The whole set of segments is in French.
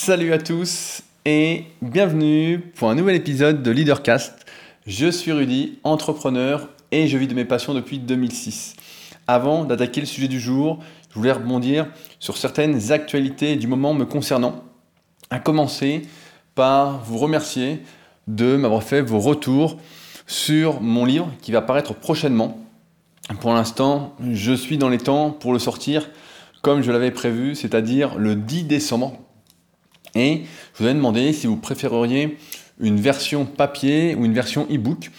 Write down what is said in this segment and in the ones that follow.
Salut à tous et bienvenue pour un nouvel épisode de Leadercast. Je suis Rudy, entrepreneur et je vis de mes passions depuis 2006. Avant d'attaquer le sujet du jour, je voulais rebondir sur certaines actualités du moment me concernant. À commencer par vous remercier de m'avoir fait vos retours sur mon livre qui va paraître prochainement. Pour l'instant, je suis dans les temps pour le sortir comme je l'avais prévu, c'est-à-dire le 10 décembre. Et je vous ai demandé si vous préféreriez une version papier ou une version e-book.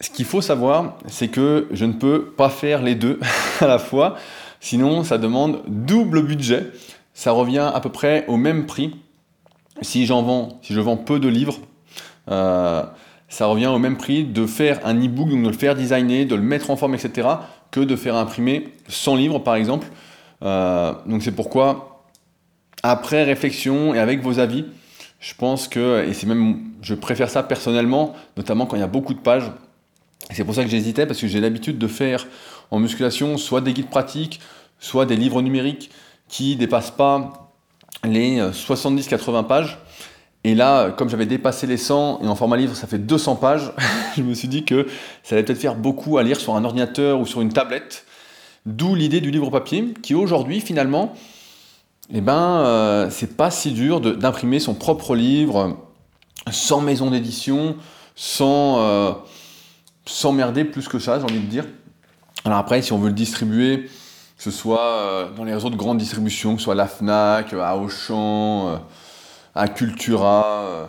Ce qu'il faut savoir, c'est que je ne peux pas faire les deux à la fois, sinon ça demande double budget. Ça revient à peu près au même prix si j'en vends, si je vends peu de livres. Euh, ça revient au même prix de faire un e-book, donc de le faire designer, de le mettre en forme, etc., que de faire imprimer 100 livres par exemple. Euh, donc c'est pourquoi, après réflexion et avec vos avis, je pense que, et c'est même, je préfère ça personnellement, notamment quand il y a beaucoup de pages. C'est pour ça que j'hésitais, parce que j'ai l'habitude de faire en musculation soit des guides pratiques, soit des livres numériques qui dépassent pas les 70-80 pages. Et là, comme j'avais dépassé les 100 et en format livre, ça fait 200 pages, je me suis dit que ça allait peut-être faire beaucoup à lire sur un ordinateur ou sur une tablette. D'où l'idée du livre papier, qui aujourd'hui, finalement, eh ben, euh, c'est pas si dur d'imprimer son propre livre sans maison d'édition, sans euh, s'emmerder plus que ça, j'ai envie de dire. Alors après, si on veut le distribuer, que ce soit euh, dans les réseaux de grande distribution, que ce soit la FNAC, à Auchan, à Cultura,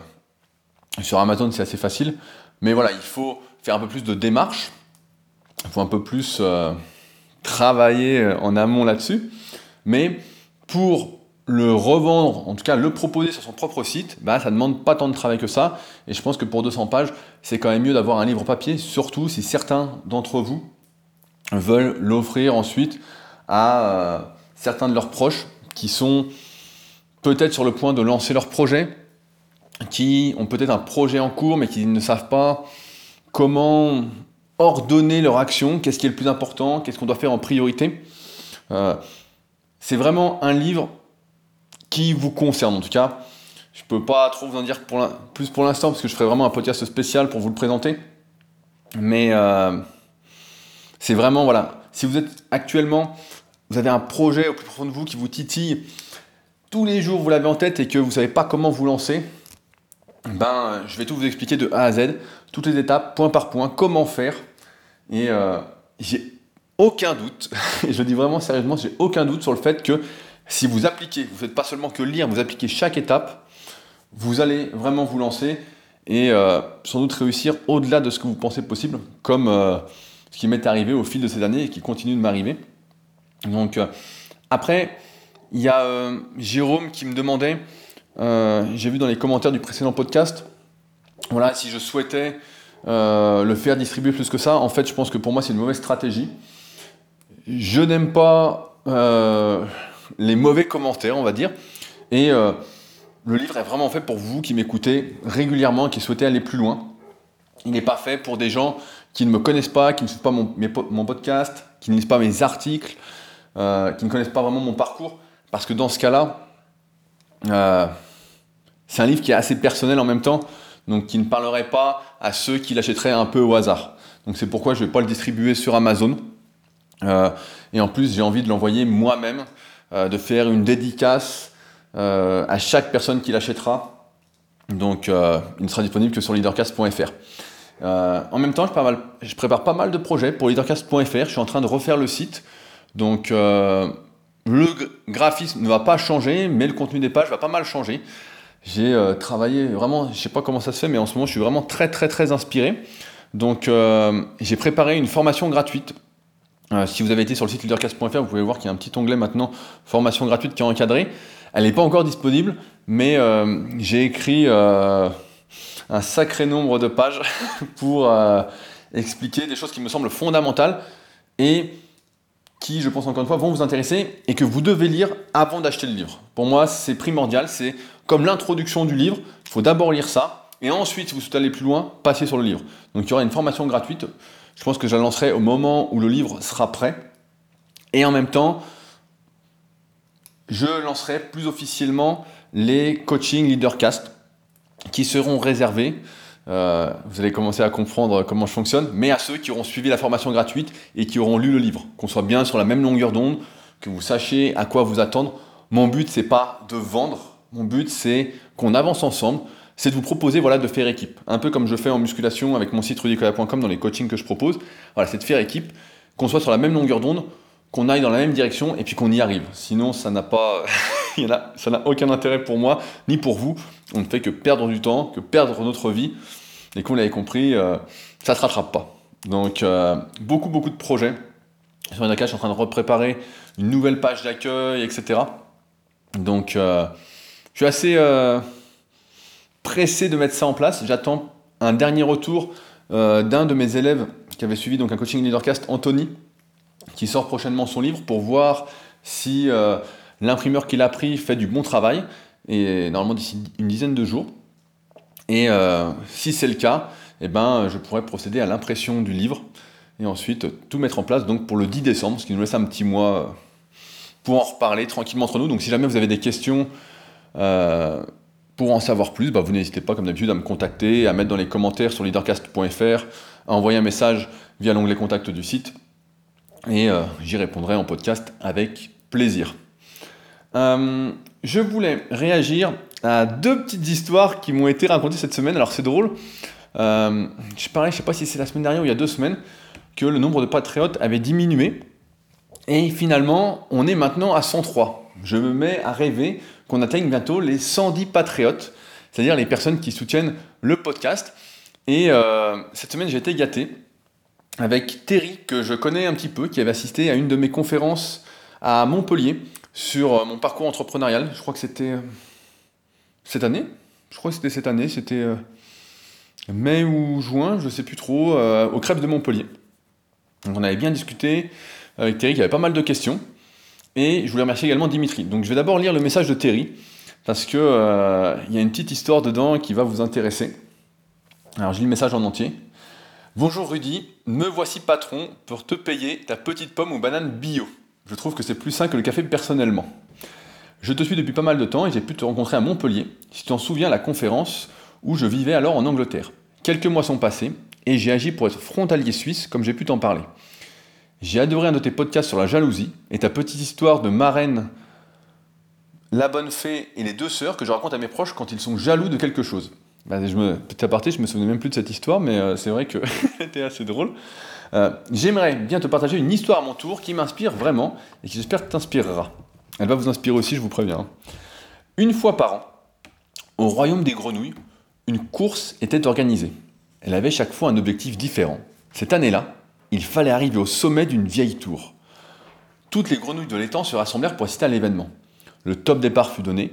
sur Amazon, c'est assez facile. Mais voilà, il faut faire un peu plus de démarche, il faut un peu plus travailler euh, en amont là-dessus. Mais pour le revendre, en tout cas le proposer sur son propre site, bah, ça ne demande pas tant de travail que ça. Et je pense que pour 200 pages, c'est quand même mieux d'avoir un livre papier, surtout si certains d'entre vous veulent l'offrir ensuite à euh, certains de leurs proches qui sont peut-être sur le point de lancer leur projet, qui ont peut-être un projet en cours mais qui ne savent pas comment ordonner leur action, qu'est-ce qui est le plus important, qu'est-ce qu'on doit faire en priorité. Euh, c'est vraiment un livre qui vous concerne en tout cas. Je ne peux pas trop vous en dire plus pour l'instant parce que je ferai vraiment un podcast spécial pour vous le présenter. Mais euh, c'est vraiment, voilà, si vous êtes actuellement, vous avez un projet au plus profond de vous qui vous titille, tous les jours vous l'avez en tête et que vous ne savez pas comment vous lancer, ben, je vais tout vous expliquer de A à Z, toutes les étapes, point par point, comment faire. Et euh, j'ai aucun doute, et je dis vraiment sérieusement, j'ai aucun doute sur le fait que si vous appliquez, vous ne faites pas seulement que lire, vous appliquez chaque étape, vous allez vraiment vous lancer et euh, sans doute réussir au-delà de ce que vous pensez possible, comme euh, ce qui m'est arrivé au fil de ces années et qui continue de m'arriver. Donc après, il y a Jérôme qui me demandait euh, j'ai vu dans les commentaires du précédent podcast, voilà, si je souhaitais euh, le faire distribuer plus que ça, en fait, je pense que pour moi, c'est une mauvaise stratégie. Je n'aime pas euh, les mauvais commentaires, on va dire. Et le livre est vraiment fait pour vous qui m'écoutez régulièrement, qui souhaitez aller plus loin. Il n'est pas fait pour des gens qui ne me connaissent pas, qui ne suivent pas mon, mon podcast, qui ne lisent pas mes articles, qui ne connaissent pas vraiment mon parcours. Parce que dans ce cas-là, c'est un livre qui est assez personnel en même temps, donc qui ne parlerait pas à ceux qui l'achèteraient un peu au hasard. Donc c'est pourquoi je ne vais pas le distribuer sur Amazon. Euh, et en plus, j'ai envie de l'envoyer moi-même, euh, de faire une dédicace euh, à chaque personne qui l'achètera. Donc il ne sera disponible que sur leadercast.fr. en même temps, je prépare, pas mal de projets pour leadercast.fr. Je suis en train de refaire le site. Donc le graphisme ne va pas changer, mais le contenu des pages va pas mal changer. J'ai travaillé vraiment, je sais pas comment ça se fait, mais en ce moment, je suis vraiment très, très, très inspiré. Donc, j'ai préparé une formation gratuite. Euh, si vous avez été sur le site leadercast.fr, vous pouvez voir qu'il y a un petit onglet maintenant, formation gratuite qui est encadré. Elle n'est pas encore disponible, mais j'ai écrit un sacré nombre de pages pour expliquer des choses qui me semblent fondamentales et qui, je pense encore une fois, vont vous intéresser et que vous devez lire avant d'acheter le livre. Pour moi, c'est primordial, c'est comme l'introduction du livre, il faut d'abord lire ça, et ensuite, si vous souhaitez aller plus loin, passez sur le livre. Donc il y aura une formation gratuite, je pense que je la lancerai au moment où le livre sera prêt, et en même temps, je lancerai plus officiellement les coaching leadercast qui seront réservés. Euh, vous allez commencer à comprendre comment je fonctionne, mais à ceux qui auront suivi la formation gratuite et qui auront lu le livre, qu'on soit bien sur la même longueur d'onde, que vous sachiez à quoi vous attendre. Mon but, c'est pas de vendre. Mon but, c'est qu'on avance ensemble. C'est de vous proposer voilà, de faire équipe. Un peu comme je fais en musculation avec mon site rudicola.com dans les coachings que je propose. Voilà, c'est de faire équipe, qu'on soit sur la même longueur d'onde, qu'on aille dans la même direction et puis qu'on y arrive. Sinon, ça n'a pas, ça n'a aucun intérêt pour moi ni pour vous. On ne fait que perdre du temps, que perdre notre vie. Et comme vous l'avez compris, euh, ça ne se rattrape pas. Donc, euh, beaucoup, beaucoup de projets. Sur Inaka, je suis en train de repréparer une nouvelle page d'accueil, etc. Donc, euh, je suis assez pressé de mettre ça en place. J'attends un dernier retour d'un de mes élèves qui avait suivi donc un coaching leadercast, Anthony, qui sort prochainement son livre pour voir si l'imprimeur qui l'a pris fait du bon travail, et normalement d'ici une dizaine de jours. Et si c'est le cas, eh ben, je pourrais procéder à l'impression du livre et ensuite tout mettre en place donc pour le 10 décembre, ce qui nous laisse un petit mois euh, pour en reparler tranquillement entre nous. Donc si jamais vous avez des questions euh, pour en savoir plus, bah, vous n'hésitez pas comme d'habitude à me contacter, à mettre dans les commentaires sur leadercast.fr, à envoyer un message via l'onglet contact du site et euh, j'y répondrai en podcast avec plaisir. je voulais réagir à deux petites histoires qui m'ont été racontées cette semaine. Alors c'est drôle, euh, je ne sais pas si c'est la semaine dernière ou il y a deux semaines, que le nombre de patriotes avait diminué. Et finalement, on est maintenant à 103. Je me mets à rêver qu'on atteigne bientôt les 110 patriotes, c'est-à-dire les personnes qui soutiennent le podcast. Et euh, cette semaine, j'ai été gâté avec Terry, que je connais un petit peu, qui avait assisté à une de mes conférences à Montpellier sur euh, mon parcours entrepreneurial. Je crois que c'était cette année. Je crois que c'était cette année. C'était mai ou juin, je ne sais plus trop, euh, au Crêpes de Montpellier. on avait bien discuté avec Terry, qui avait pas mal de questions. Et je voulais remercier également Dimitri. Donc je vais d'abord lire le message de Terry, parce qu'il euh, y a une petite histoire dedans qui va vous intéresser. Alors je lis le message en entier. Bonjour Rudy, me voici patron pour te payer ta petite pomme ou banane bio. Je trouve que c'est plus sain que le café personnellement. Je te suis depuis pas mal de temps et j'ai pu te rencontrer à Montpellier. Si tu t'en souviens, la conférence où je vivais alors en Angleterre. Quelques mois sont passés et j'ai agi pour être frontalier suisse comme j'ai pu t'en parler. J'ai adoré un de tes podcasts sur la jalousie et ta petite histoire de marraine, la bonne fée et les deux sœurs que je raconte à mes proches quand ils sont jaloux de quelque chose. Bah, je me, petit aparté, je me souvenais même plus de cette histoire, mais euh, c'est vrai qu'elle était assez drôle. Euh, j'aimerais bien te partager une histoire à mon tour qui m'inspire vraiment et qui j'espère t'inspirera. Elle va vous inspirer aussi, je vous préviens. Une fois par an, au royaume des grenouilles, une course était organisée. Elle avait chaque fois un objectif différent. Cette année-là, il fallait arriver au sommet d'une vieille tour. Toutes les grenouilles de l'étang se rassemblèrent pour assister à l'événement. Le top départ fut donné.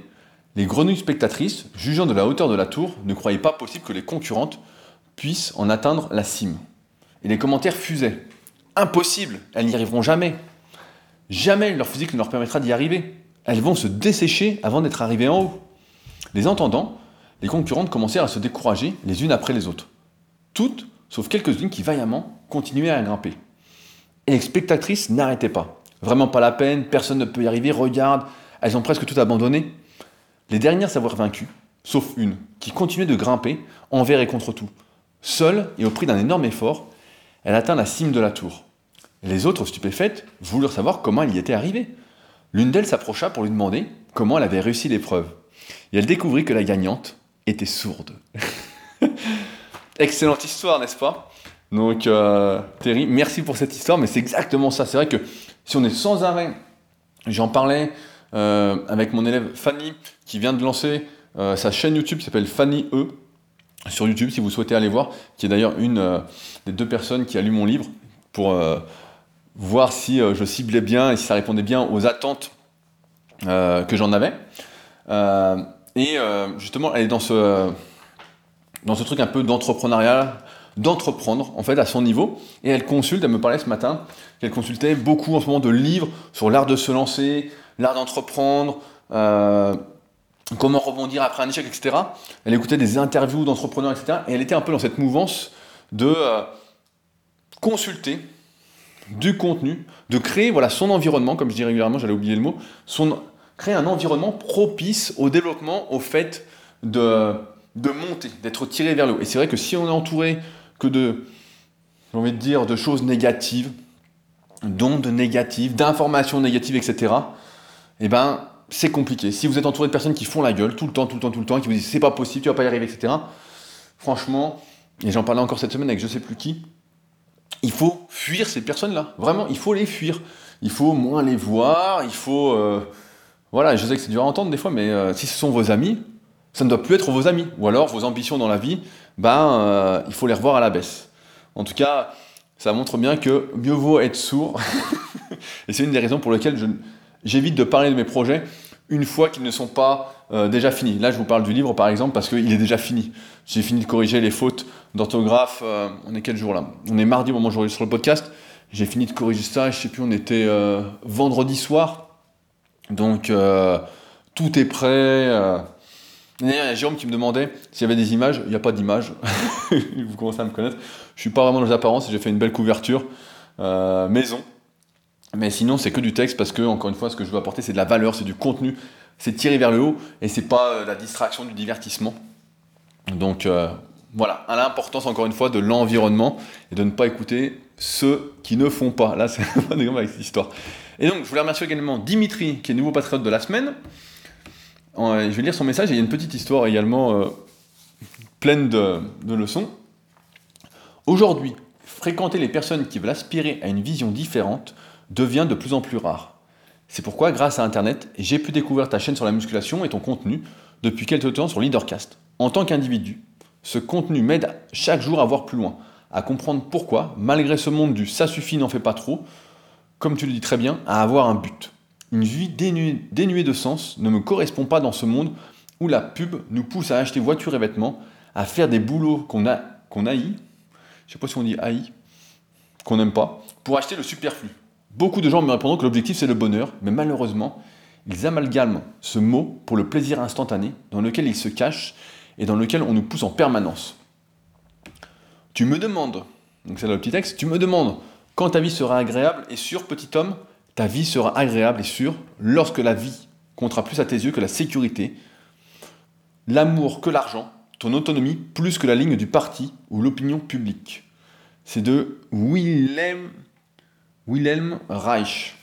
Les grenouilles spectatrices, jugeant de la hauteur de la tour, ne croyaient pas possible que les concurrentes puissent en atteindre la cime. Et les commentaires fusaient. Impossible, elles n'y arriveront jamais. Jamais leur physique ne leur permettra d'y arriver. Elles vont se dessécher avant d'être arrivées en haut. Les entendants, les concurrentes commencèrent à se décourager les unes après les autres. Toutes, sauf quelques-unes qui vaillamment continuaient à grimper. Et les spectatrices n'arrêtaient pas. Vraiment pas la peine, personne ne peut y arriver, regarde, elles ont presque tout abandonné. Les dernières s'avoir vaincues, sauf une, qui continuait de grimper envers et contre tout. Seule, et au prix d'un énorme effort, elle atteint la cime de la tour. Les autres, stupéfaites, voulurent savoir comment elle y était arrivée. L'une d'elles s'approcha pour lui demander comment elle avait réussi l'épreuve. Et elle découvrit que la gagnante était sourde. Excellente histoire, n'est-ce pas? Donc, euh, Terry, merci pour cette histoire, mais c'est exactement ça. C'est vrai que si on est sans arrêt, j'en parlais euh, avec mon élève Fanny, qui vient de lancer euh, sa chaîne YouTube qui s'appelle Fanny E, sur YouTube, si vous souhaitez aller voir, qui est d'ailleurs une des deux personnes qui a lu mon livre, pour voir si je ciblais bien et si ça répondait bien aux attentes que j'en avais. Et euh, justement, elle est dans ce, dans ce truc un peu d'entrepreneuriat, d'entreprendre en fait à son niveau. Et elle consulte, elle me parlait ce matin qu'elle consultait beaucoup en ce moment de livres sur l'art de se lancer, l'art d'entreprendre, euh, comment rebondir après un échec, etc. Elle écoutait des interviews d'entrepreneurs, etc. Et elle était un peu dans cette mouvance de euh, consulter du contenu, de créer voilà, son environnement, comme je dis régulièrement, j'allais oublier le mot, son, créer un environnement propice au développement, au fait de, de monter, d'être tiré vers le haut. Et c'est vrai que si on est entouré que de, j'ai envie de dire, de choses négatives, d'ondes négatives, d'informations négatives, etc., eh ben, c'est compliqué. Si vous êtes entouré de personnes qui font la gueule tout le temps, tout le temps, tout le temps, qui vous disent c'est pas possible, tu vas pas y arriver, etc., franchement, et j'en parlais encore cette semaine avec je sais plus qui, il faut fuir ces personnes-là. Vraiment, il faut les fuir. Il faut moins les voir, il faut... Euh, voilà, je sais que c'est dur à entendre des fois, mais euh, si ce sont vos amis, ça ne doit plus être vos amis. Ou alors vos ambitions dans la vie, ben, euh, il faut les revoir à la baisse. En tout cas, ça montre bien que mieux vaut être sourd. et c'est une des raisons pour lesquelles j'évite de parler de mes projets une fois qu'ils ne sont pas euh, déjà finis. Là, je vous parle du livre, par exemple, parce qu'il est déjà fini. J'ai fini de corriger les fautes d'orthographe. Euh, on est quel jour là? On est mardi au moment où j'enregistre sur le podcast. J'ai fini de corriger ça, je sais plus, on était vendredi soir. Donc, tout est prêt. Il y a Jérôme qui me demandait s'il y avait des images. Il n'y a pas d'images. vous commencez à me connaître. Je suis pas vraiment dans les apparences. J'ai fait une belle couverture maison. Mais sinon, c'est que du texte parce que, encore une fois, ce que je veux apporter, c'est de la valeur, c'est du contenu, c'est tiré vers le haut et c'est pas euh, la distraction du divertissement. Donc euh, voilà, à l'importance, encore une fois, de l'environnement et de ne pas écouter ceux qui ne font pas. Là, c'est un exemple avec cette histoire. Et donc, je voulais remercier également Dimitri, qui est nouveau patriote de la semaine. Euh, je vais lire son message et il y a une petite histoire également pleine de, de leçons. Aujourd'hui, fréquenter les personnes qui veulent aspirer à une vision différente devient de plus en plus rare. C'est pourquoi, grâce à Internet, j'ai pu découvrir ta chaîne sur la musculation et ton contenu depuis quelques temps sur Leadercast. En tant qu'individu, ce contenu m'aide chaque jour à voir plus loin, à comprendre pourquoi, malgré ce monde du ça suffit, n'en fait pas trop, comme tu le dis très bien, à avoir un but. Une vie dénuée, de sens ne me correspond pas dans ce monde où la pub nous pousse à acheter voitures et vêtements, à faire des boulots qu'on a qu'on haït, je sais pas si on dit haï, qu'on n'aime pas, pour acheter le superflu. Beaucoup de gens me répondront que l'objectif c'est le bonheur, mais malheureusement, ils amalgament ce mot pour le plaisir instantané dans lequel il se cache et dans lequel on nous pousse en permanence. Tu me demandes, donc c'est là le petit texte, tu me demandes quand ta vie sera agréable et sûre, petit homme, ta vie sera agréable et sûre lorsque la vie comptera plus à tes yeux que la sécurité, l'amour que l'argent, ton autonomie plus que la ligne du parti ou l'opinion publique. C'est de Willem Wilhelm Reich.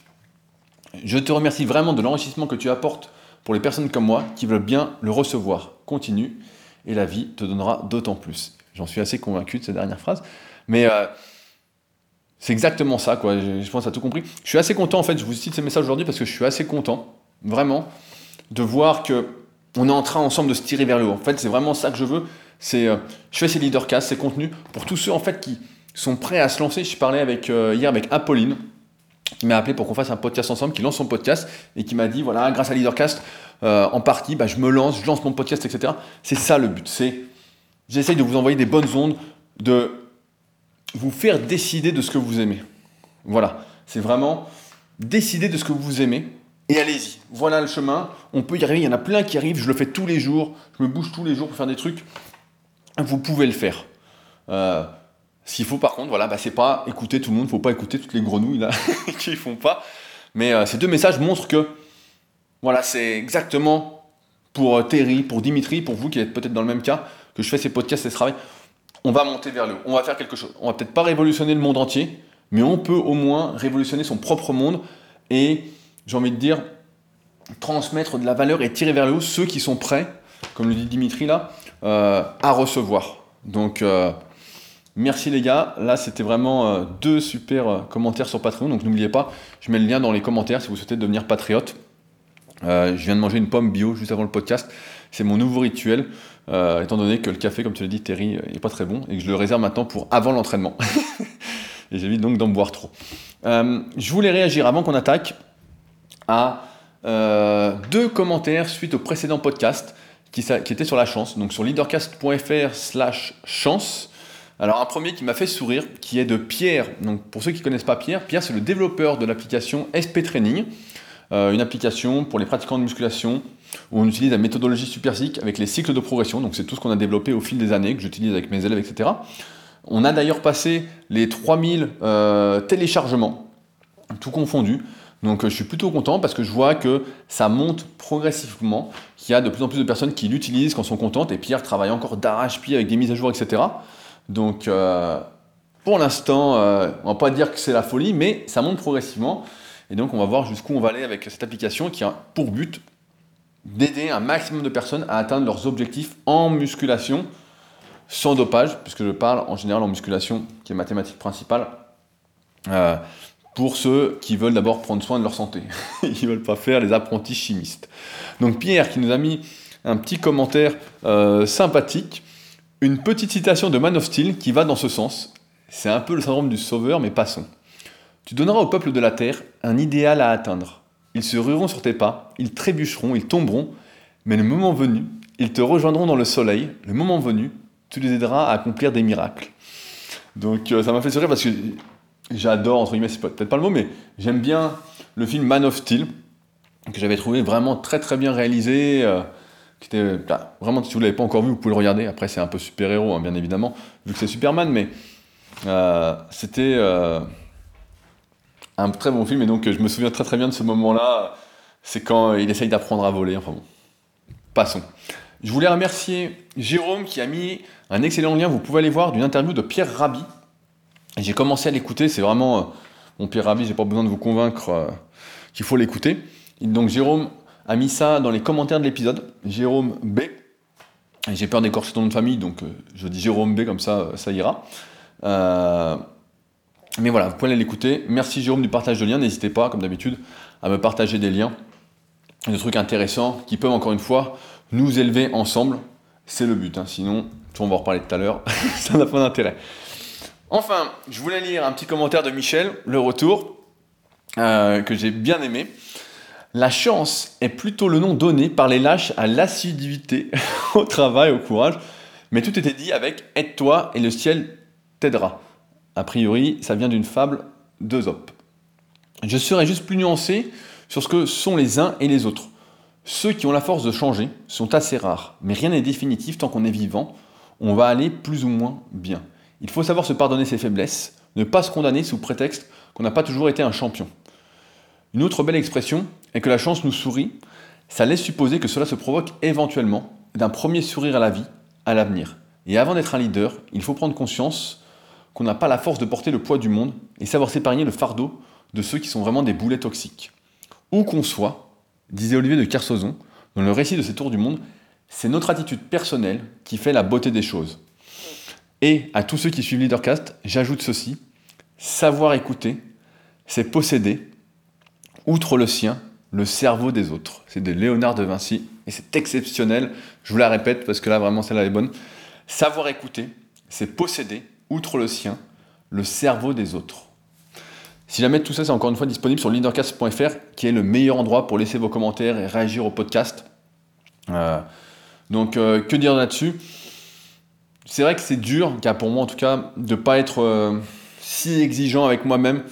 Je te remercie vraiment de l'enrichissement que tu apportes pour les personnes comme moi qui veulent bien le recevoir. Continue et la vie te donnera d'autant plus. J'en suis assez convaincu de cette dernière phrase. Mais euh, c'est exactement ça, quoi. Je, pense à tout compris. Je suis assez content, en fait, je vous cite ces messages aujourd'hui parce que je suis assez content, vraiment, de voir que on est en train ensemble de se tirer vers le haut. En fait, c'est vraiment ça que je veux. C'est, euh, je fais ces leadercasts, ces contenus, pour tous ceux, en fait, qui, sont prêts à se lancer. Je parlais avec, euh, hier avec Apolline, qui m'a appelé pour qu'on fasse un podcast ensemble, qui lance son podcast et qui m'a dit voilà, grâce à Leadercast, euh, en partie, bah, je me lance, je lance mon podcast, etc. C'est ça le but. C'est j'essaye de vous envoyer des bonnes ondes, de vous faire décider de ce que vous aimez. Voilà, c'est vraiment décider de ce que vous aimez et allez-y. Voilà le chemin. On peut y arriver. Il y en a plein qui arrivent. Je le fais tous les jours. Je me bouge tous les jours pour faire des trucs. Vous pouvez le faire. Euh, ce qu'il faut par contre, voilà, bah, c'est pas écouter tout le monde, faut pas écouter toutes les grenouilles là qui font pas. Mais euh, ces deux messages montrent que voilà, c'est exactement pour euh, Terry, pour Dimitri, pour vous qui êtes peut-être dans le même cas, que je fais ces podcasts et ce travail. On va monter vers le haut, on va faire quelque chose. On va peut-être pas révolutionner le monde entier, mais on peut au moins révolutionner son propre monde et, j'ai envie de dire, transmettre de la valeur et tirer vers le haut ceux qui sont prêts, comme le dit Dimitri là, euh, à recevoir. Donc, Merci les gars, là c'était vraiment euh, deux super euh, commentaires sur Patreon, donc n'oubliez pas, je mets le lien dans les commentaires si vous souhaitez devenir patriote. Euh, je viens de manger une pomme bio juste avant le podcast, c'est mon nouveau rituel, étant donné que le café, comme tu l'as dit Terry, n'est pas très bon, et que je le réserve maintenant pour avant l'entraînement. et j'évite donc d'en boire trop. je voulais réagir avant qu'on attaque à deux commentaires suite au précédent podcast qui, qui était sur la chance, donc sur leadercast.fr slash chance. Alors un premier qui m'a fait sourire, qui est de Pierre. Donc pour ceux qui ne connaissent pas Pierre, Pierre c'est le développeur de l'application SP Training, euh, une application pour les pratiquants de musculation où on utilise la méthodologie SuperSIC avec les cycles de progression. Donc c'est tout ce qu'on a développé au fil des années, que j'utilise avec mes élèves, etc. On a d'ailleurs passé les 3000 euh, téléchargements, tout confondu. Donc je suis plutôt content parce que je vois que ça monte progressivement, qu'il y a de plus en plus de personnes qui l'utilisent, quand sont contentes, et Pierre travaille encore d'arrache-pied avec des mises à jour, etc. Donc pour l'instant, on va pas dire que c'est la folie, mais ça monte progressivement. Et donc on va voir jusqu'où on va aller avec cette application qui a pour but d'aider un maximum de personnes à atteindre leurs objectifs en musculation sans dopage, puisque je parle en général en musculation, qui est mathématique principale, euh, pour ceux qui veulent d'abord prendre soin de leur santé. Ils ne veulent pas faire les apprentis chimistes. Donc Pierre qui nous a mis un petit commentaire euh, sympathique, une petite citation de Man of Steel qui va dans ce sens. C'est un peu le syndrome du sauveur, mais passons. Tu donneras au peuple de la terre un idéal à atteindre. Ils se rueront sur tes pas, ils trébucheront, ils tomberont, mais le moment venu, ils te rejoindront dans le soleil, le moment venu, tu les aideras à accomplir des miracles. Donc euh, ça m'a fait sourire parce que j'adore, entre guillemets, c'est peut-être pas le mot, mais j'aime bien le film Man of Steel, que j'avais trouvé vraiment très très bien réalisé. Euh, qui était, bah, vraiment, si vous ne l'avez pas encore vu, vous pouvez le regarder. Après, c'est un peu super-héros, hein, bien évidemment, vu que c'est Superman, mais euh, c'était un très bon film. Et donc, je me souviens très très bien de ce moment-là. C'est quand il essaye d'apprendre à voler. Enfin bon, passons. Je voulais remercier Jérôme qui a mis un excellent lien, vous pouvez aller voir, d'une interview de Pierre Rabhi. J'ai commencé à l'écouter, c'est vraiment... Euh, mon Pierre Rabhi, j'ai pas besoin de vous convaincre euh, qu'il faut l'écouter. Donc Jérôme a mis ça dans les commentaires de l'épisode, Jérôme B. J'ai peur d'écorcher ton nom de famille, donc euh, je dis Jérôme B, comme ça, ça ira. Mais voilà, vous pouvez aller l'écouter. Merci Jérôme du partage de liens. N'hésitez pas, comme d'habitude, à me partager des liens, des trucs intéressants qui peuvent, encore une fois, nous élever ensemble. C'est le but, hein. sinon, on va en reparler tout à l'heure, ça n'a pas d'intérêt. Enfin, je voulais lire un petit commentaire de Michel, le retour, euh, que j'ai bien aimé. La chance est plutôt le nom donné par les lâches à l'assiduité, au travail, au courage, mais tout était dit avec aide-toi et le ciel t'aidera. A priori, ça vient d'une fable d'Esope. Je serai juste plus nuancé sur ce que sont les uns et les autres. Ceux qui ont la force de changer sont assez rares, mais rien n'est définitif tant qu'on est vivant, on va aller plus ou moins bien. Il faut savoir se pardonner ses faiblesses, ne pas se condamner sous prétexte qu'on n'a pas toujours été un champion. Une autre belle expression est que la chance nous sourit, ça laisse supposer que cela se provoque éventuellement d'un premier sourire à la vie, à l'avenir. Et avant d'être un leader, il faut prendre conscience qu'on n'a pas la force de porter le poids du monde et savoir s'épargner le fardeau de ceux qui sont vraiment des boulets toxiques. Où qu'on soit, disait Olivier de Kersauzon, dans le récit de ses tours du monde, c'est notre attitude personnelle qui fait la beauté des choses. Et à tous ceux qui suivent Leadercast, j'ajoute ceci savoir écouter, c'est posséder, outre le sien, le cerveau des autres. C'est de Léonard de Vinci et c'est exceptionnel. Je vous la répète parce que là vraiment celle-là est bonne. Savoir écouter, c'est posséder, outre le sien, le cerveau des autres. Si jamais tout ça, c'est encore une fois disponible sur leadercast.fr, qui est le meilleur endroit pour laisser vos commentaires et réagir au podcast. Euh, donc, euh, que dire là-dessus? C'est vrai que c'est dur, car pour moi en tout cas, de ne pas être euh, si exigeant avec moi-même,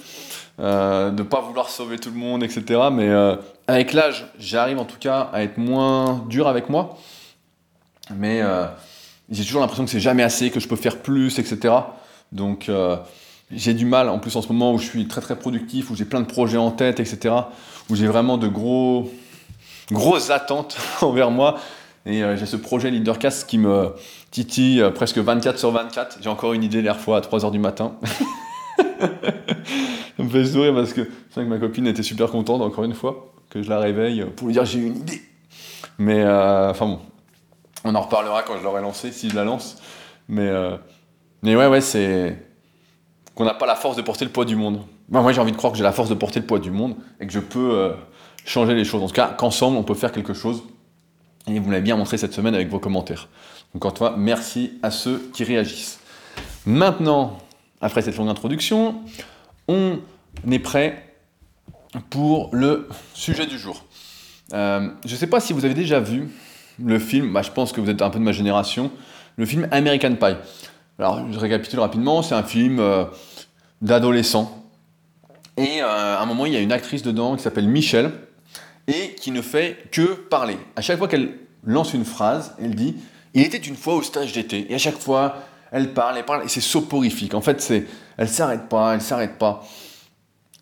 de ne pas vouloir sauver tout le monde, etc. Mais avec l'âge, j'arrive en tout cas à être moins dur avec moi. Mais j'ai toujours l'impression que c'est jamais assez, que je peux faire plus, etc. Donc, j'ai du mal, en plus en ce moment où je suis très très productif, où j'ai plein de projets en tête, etc., où j'ai vraiment de gros, grosses attentes envers moi. Et euh, j'ai ce projet Leadercast qui me titille euh, presque 24 sur 24. J'ai encore une idée l'air fois à 3h du matin. ça me fait sourire parce que c'est vrai que ma copine était super contente, encore une fois, que je la réveille pour lui dire j'ai une idée. Mais euh, enfin bon, on en reparlera quand je l'aurai lancé, si je la lance. Mais, mais ouais, ouais, c'est qu'on n'a pas la force de porter le poids du monde. moi, j'ai envie de croire que j'ai la force de porter le poids du monde et que je peux euh, changer les choses. En tout cas, qu'ensemble, on peut faire quelque chose. Et vous l'avez bien montré cette semaine avec vos commentaires. Donc, une fois, merci à ceux qui réagissent. Maintenant, après cette longue introduction, on est prêt pour le sujet du jour. Euh, je ne sais pas si vous avez déjà vu le film, bah, je pense que vous êtes un peu de ma génération, le film American Pie. Alors, je récapitule rapidement, c'est un film euh, d'adolescent. Et euh, à un moment, il y a une actrice dedans qui s'appelle Michelle et qui ne fait que parler. À chaque fois qu'elle lance une phrase, elle dit Il était une fois au stage d'été. Et à chaque fois, elle parle, elle parle, et c'est soporifique. En fait, c'est, elle s'arrête pas, elle s'arrête pas.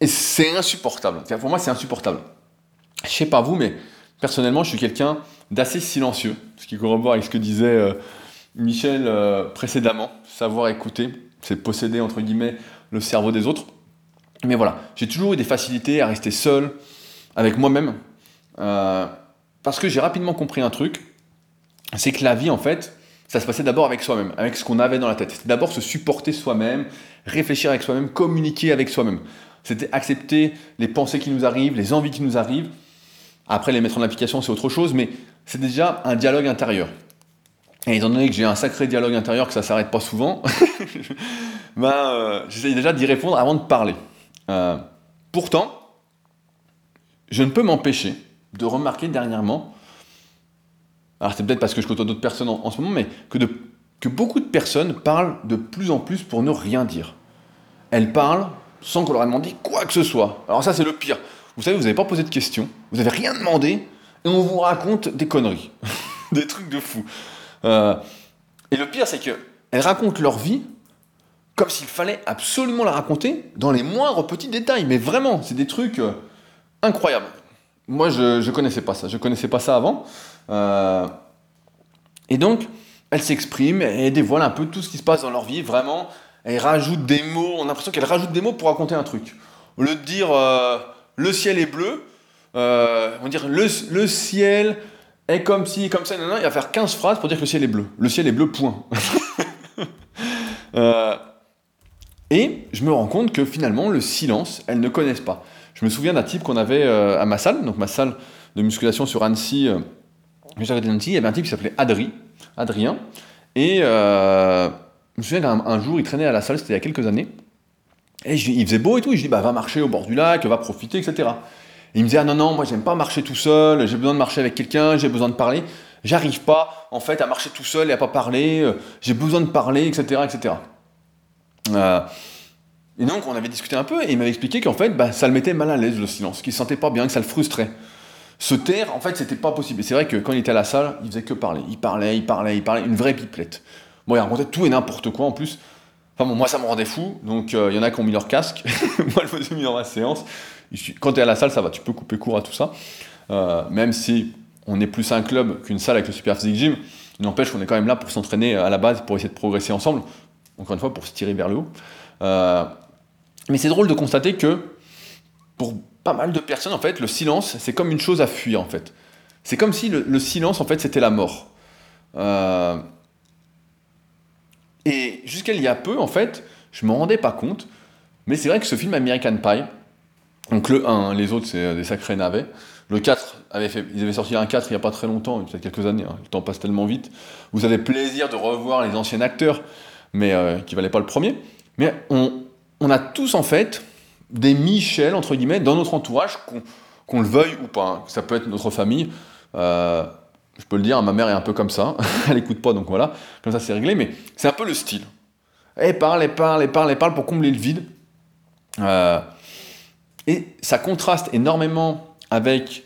Et c'est insupportable. Pour moi, c'est insupportable. Je sais pas vous, mais personnellement, je suis quelqu'un d'assez silencieux, ce qui corrobore avec ce que disait euh, Michel euh, précédemment. Savoir écouter, c'est posséder, entre guillemets, le cerveau des autres. Mais voilà, j'ai toujours eu des facilités à rester seul avec moi-même. Euh, parce que j'ai rapidement compris un truc, c'est que la vie, en fait, ça se passait d'abord avec soi-même, avec ce qu'on avait dans la tête. C'était d'abord se supporter soi-même, réfléchir avec soi-même, communiquer avec soi-même. C'était accepter les pensées qui nous arrivent, les envies qui nous arrivent. Après, les mettre en application, c'est autre chose, mais c'est déjà un dialogue intérieur. Et étant donné que j'ai un sacré dialogue intérieur, que ça s'arrête pas souvent, ben, euh, j'essaye déjà d'y répondre avant de parler. Euh, pourtant, je ne peux m'empêcher de remarquer dernièrement, alors c'est peut-être parce que je côtoie d'autres personnes en, ce moment, mais que, que beaucoup de personnes parlent de plus en plus pour ne rien dire. Elles parlent sans qu'on leur ait demandé quoi que ce soit. Alors ça c'est le pire. Vous savez, vous n'avez pas posé de questions, vous n'avez rien demandé, on vous raconte des conneries, des trucs de fou. Euh, et le pire c'est qu'elles racontent leur vie comme s'il fallait absolument la raconter dans les moindres petits détails. Mais vraiment, c'est des trucs euh, incroyables. Moi, je ne connaissais pas ça. Je connaissais pas ça avant. Euh, et donc, elles s'expriment et dévoilent un peu tout ce qui se passe dans leur vie. Vraiment, elles rajoutent des mots. On a l'impression qu'elles rajoutent des mots pour raconter un truc. Au lieu de dire le ciel est bleu, on va dire le, le, ciel est comme si, comme ça, non, il va faire 15 phrases pour dire que le ciel est bleu. Le ciel est bleu, point. Et je me rends compte que finalement, le silence, elles ne connaissent pas. Je me souviens d'un type qu'on avait euh, à ma salle, donc ma salle de musculation sur Annecy, euh, juste il y avait un type qui s'appelait Adri, Adrien, et euh, je me souviens qu'un jour, il traînait à la salle, c'était il y a quelques années, et il faisait beau et tout, et je dis, bah va marcher au bord du lac, va profiter, etc. Il me disait, ah non, non, moi j'aime pas marcher tout seul, j'ai besoin de marcher avec quelqu'un, j'ai besoin de parler, j'arrive pas, en fait, à marcher tout seul et à pas parler, j'ai besoin de parler, etc., etc. Euh, et donc, on avait discuté un peu et il m'avait expliqué qu'en fait, bah, ça le mettait mal à l'aise le silence, qu'il se sentait pas bien, que ça le frustrait. Se taire, en fait, c'était pas possible. Et c'est vrai que quand il était à la salle, il faisait que parler. Il parlait, il parlait, il parlait, une vraie pipelette. Bon, il racontait tout et n'importe quoi en plus. Enfin bon, moi ça me rendait fou, donc euh, il y en a qui ont mis leur casque. moi je me suis mis dans ma séance. Quand tu es à la salle, ça va, tu peux couper court à tout ça. Euh, même si on est plus un club qu'une salle avec le Super Physique Gym, il n'empêche qu'on est quand même là pour s'entraîner à la base, pour essayer de progresser ensemble encore une fois, pour se tirer vers le haut. Euh, mais c'est drôle de constater que pour pas mal de personnes, en fait, le silence, c'est comme une chose à fuir, en fait. C'est comme si le, silence, en fait, c'était la mort. Et jusqu'à il y a peu, en fait, je m'en rendais pas compte, mais c'est vrai que ce film American Pie, donc le 1, les autres, c'est des sacrés navets. Le 4, avait fait, ils avaient sorti un 4 il n'y a pas très longtemps, il y a quelques années, hein. le temps passe tellement vite. Vous avez plaisir de revoir les anciens acteurs mais euh, qui valait pas le premier. Mais on, on, a tous en fait des Michel, entre guillemets, dans notre entourage, qu'on le veuille ou pas. Hein. Ça peut être notre famille. Euh, je peux le dire, ma mère est un peu comme ça. elle écoute pas, donc voilà. Comme ça, c'est réglé. Mais c'est un peu le style. Elle parle, elle parle, elle parle, elle parle pour combler le vide. Euh, et ça contraste énormément avec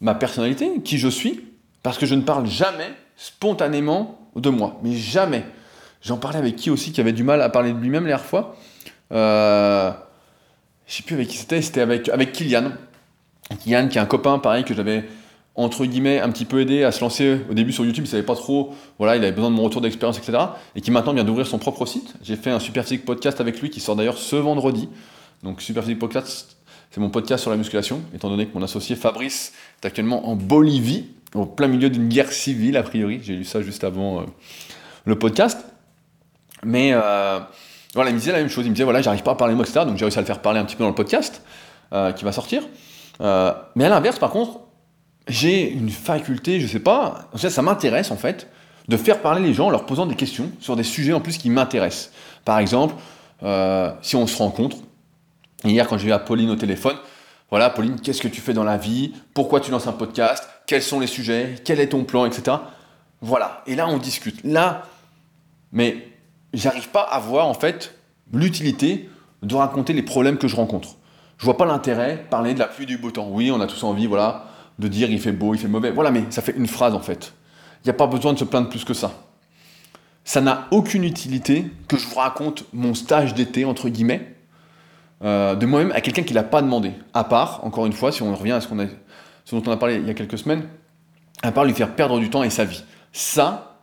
ma personnalité, qui je suis, parce que je ne parle jamais spontanément de moi. Mais jamais. J'en parlais avec qui aussi qui avait du mal à parler de lui-même la dernière fois. Euh, je sais plus avec qui c'était, c'était avec, avec Kylian. Kylian qui est un copain pareil que j'avais entre guillemets un petit peu aidé à se lancer au début sur YouTube, il savait pas trop, voilà, il avait besoin de mon retour d'expérience, etc. Et qui maintenant vient d'ouvrir son propre site. J'ai fait un Super Physique Podcast avec lui qui sort d'ailleurs ce vendredi. Donc Super Physique Podcast, c'est mon podcast sur la musculation, étant donné que mon associé Fabrice est actuellement en Bolivie, au plein milieu d'une guerre civile a priori. J'ai lu ça juste avant euh, le podcast. Mais euh, voilà, il me disait la même chose. Il me disait voilà, j'arrive pas à parler de moi, etc. Donc j'ai réussi à le faire parler un petit peu dans le podcast euh, qui va sortir. Mais à l'inverse, par contre, j'ai une faculté, je sais pas, ça m'intéresse en fait, de faire parler les gens en leur posant des questions sur des sujets en plus qui m'intéressent. Par exemple, si on se rencontre, hier quand j'ai eu à Pauline au téléphone, voilà, Pauline, qu'est-ce que tu fais dans la vie? Pourquoi tu lances un podcast? Quels sont les sujets? Quel est ton plan? Etc. Voilà. Et là, on discute. Là, mais j'arrive pas à voir en fait l'utilité de raconter les problèmes que je rencontre. Je vois pas l'intérêt parler de la pluie du beau temps. Oui, on a tous envie, voilà, de dire il fait beau, il fait mauvais. Voilà, mais ça fait une phrase en fait. Il n'y a pas besoin de se plaindre plus que ça. Ça n'a aucune utilité que je vous raconte mon stage d'été, entre guillemets, euh, de moi-même à quelqu'un qui l'a pas demandé. À part, encore une fois, si on revient à ce, qu'on a, ce dont on a parlé il y a quelques semaines, à part lui faire perdre du temps et sa vie. Ça,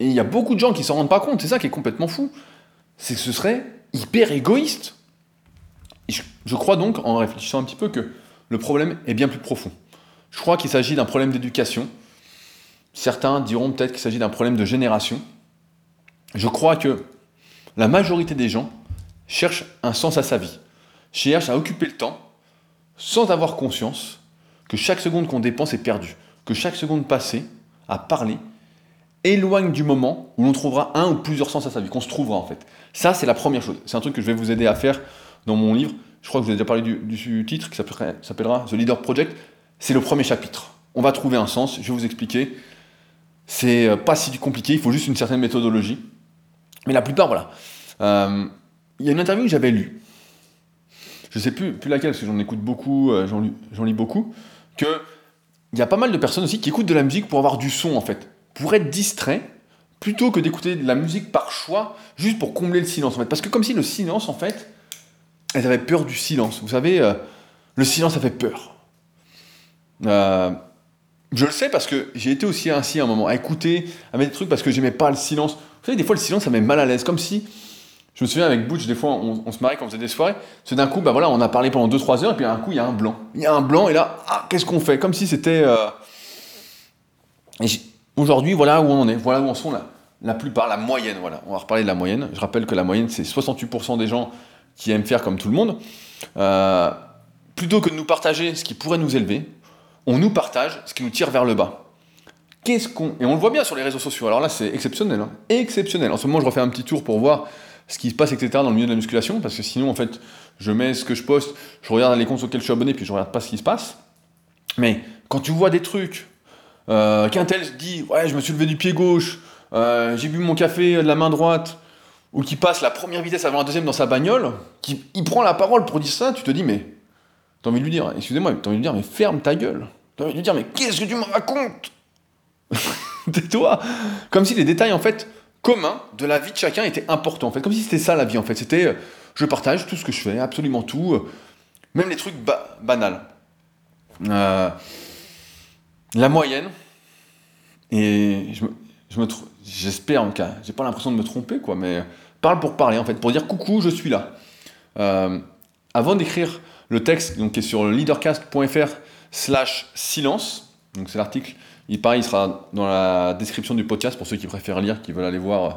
et il y a beaucoup de gens qui s'en rendent pas compte, c'est ça qui est complètement fou, c'est que ce serait hyper égoïste. Je crois donc, en réfléchissant un petit peu, que le problème est bien plus profond. Je crois qu'il s'agit d'un problème d'éducation. Certains diront peut-être qu'il s'agit d'un problème de génération. Je crois que la majorité des gens cherchent un sens à sa vie, cherchent à occuper le temps sans avoir conscience que chaque seconde qu'on dépense est perdue, que chaque seconde passée à parler éloigne du moment où l'on trouvera un ou plusieurs sens à sa vie, qu'on se trouvera en fait. Ça, c'est la première chose. C'est un truc que je vais vous aider à faire dans mon livre. Je crois que je vous ai déjà parlé du, du titre qui s'appellera The Leader Project. C'est le premier chapitre. On va trouver un sens, je vais vous expliquer. C'est euh, pas si compliqué, il faut juste une certaine méthodologie. Mais la plupart, voilà. Euh, il y a une interview que j'avais lue. Je sais plus, plus laquelle, parce que j'en écoute beaucoup, euh, j'en lis beaucoup, que il y a pas mal de personnes aussi qui écoutent de la musique pour avoir du son en fait, pour être distrait, plutôt que d'écouter de la musique par choix, juste pour combler le silence en fait. Parce que comme si le silence en fait, elles avaient peur du silence. Vous savez, le silence ça fait peur. Euh, je le sais parce que j'ai été aussi ainsi à un moment, à écouter, à mettre des trucs parce que j'aimais pas le silence. Vous savez, des fois le silence ça met mal à l'aise, comme si, je me souviens avec Butch, des fois on, se marrait quand on faisait des soirées, c'est d'un coup, bah voilà, on a parlé pendant 2-3 heures et puis d'un coup il y a un blanc. Il y a un blanc et là, ah, qu'est-ce qu'on fait? Comme si c'était. Euh, aujourd'hui, voilà où on en est, voilà où en sont la, la plupart, la moyenne, voilà. On va reparler de la moyenne. Je rappelle que la moyenne c'est 68% des gens qui aiment faire comme tout le monde. Euh, plutôt que de nous partager ce qui pourrait nous élever, on nous partage ce qui nous tire vers le bas. Qu'est-ce qu'on et on le voit bien sur les réseaux sociaux. Alors là, c'est exceptionnel, hein. exceptionnel. En ce moment, je refais un petit tour pour voir ce qui se passe, etc. dans le milieu de la musculation, parce que sinon, en fait, je mets ce que je poste, je regarde les comptes auxquels je suis abonné, puis je regarde pas ce qui se passe. Mais quand tu vois des trucs, euh, qu'un tel dit, ouais, je me suis levé du pied gauche, euh, j'ai bu mon café de la main droite, ou qui passe la première vitesse avant la deuxième dans sa bagnole, qui prend la parole pour dire ça, tu te dis, mais t'as envie de lui dire, excusez-moi, t'as envie de lui dire, mais ferme ta gueule. T'as envie de lui dire, mais qu'est-ce que tu me racontes? Tais-toi Comme si les détails, en fait, communs de la vie de chacun étaient importants, en fait. Comme si c'était ça, la vie, en fait. C'était, euh, je partage tout ce que je fais, absolument tout, euh, même les trucs banals. Euh, la moyenne, et je me, je me j'espère en cas, j'ai pas l'impression de me tromper, quoi, mais parle pour parler, en fait, pour dire coucou, je suis là. avant d'écrire le texte, donc, est sur leadercast.fr slash silence. Donc c'est l'article. Il, pareil, il sera dans la description du podcast pour ceux qui préfèrent lire, qui veulent aller voir euh,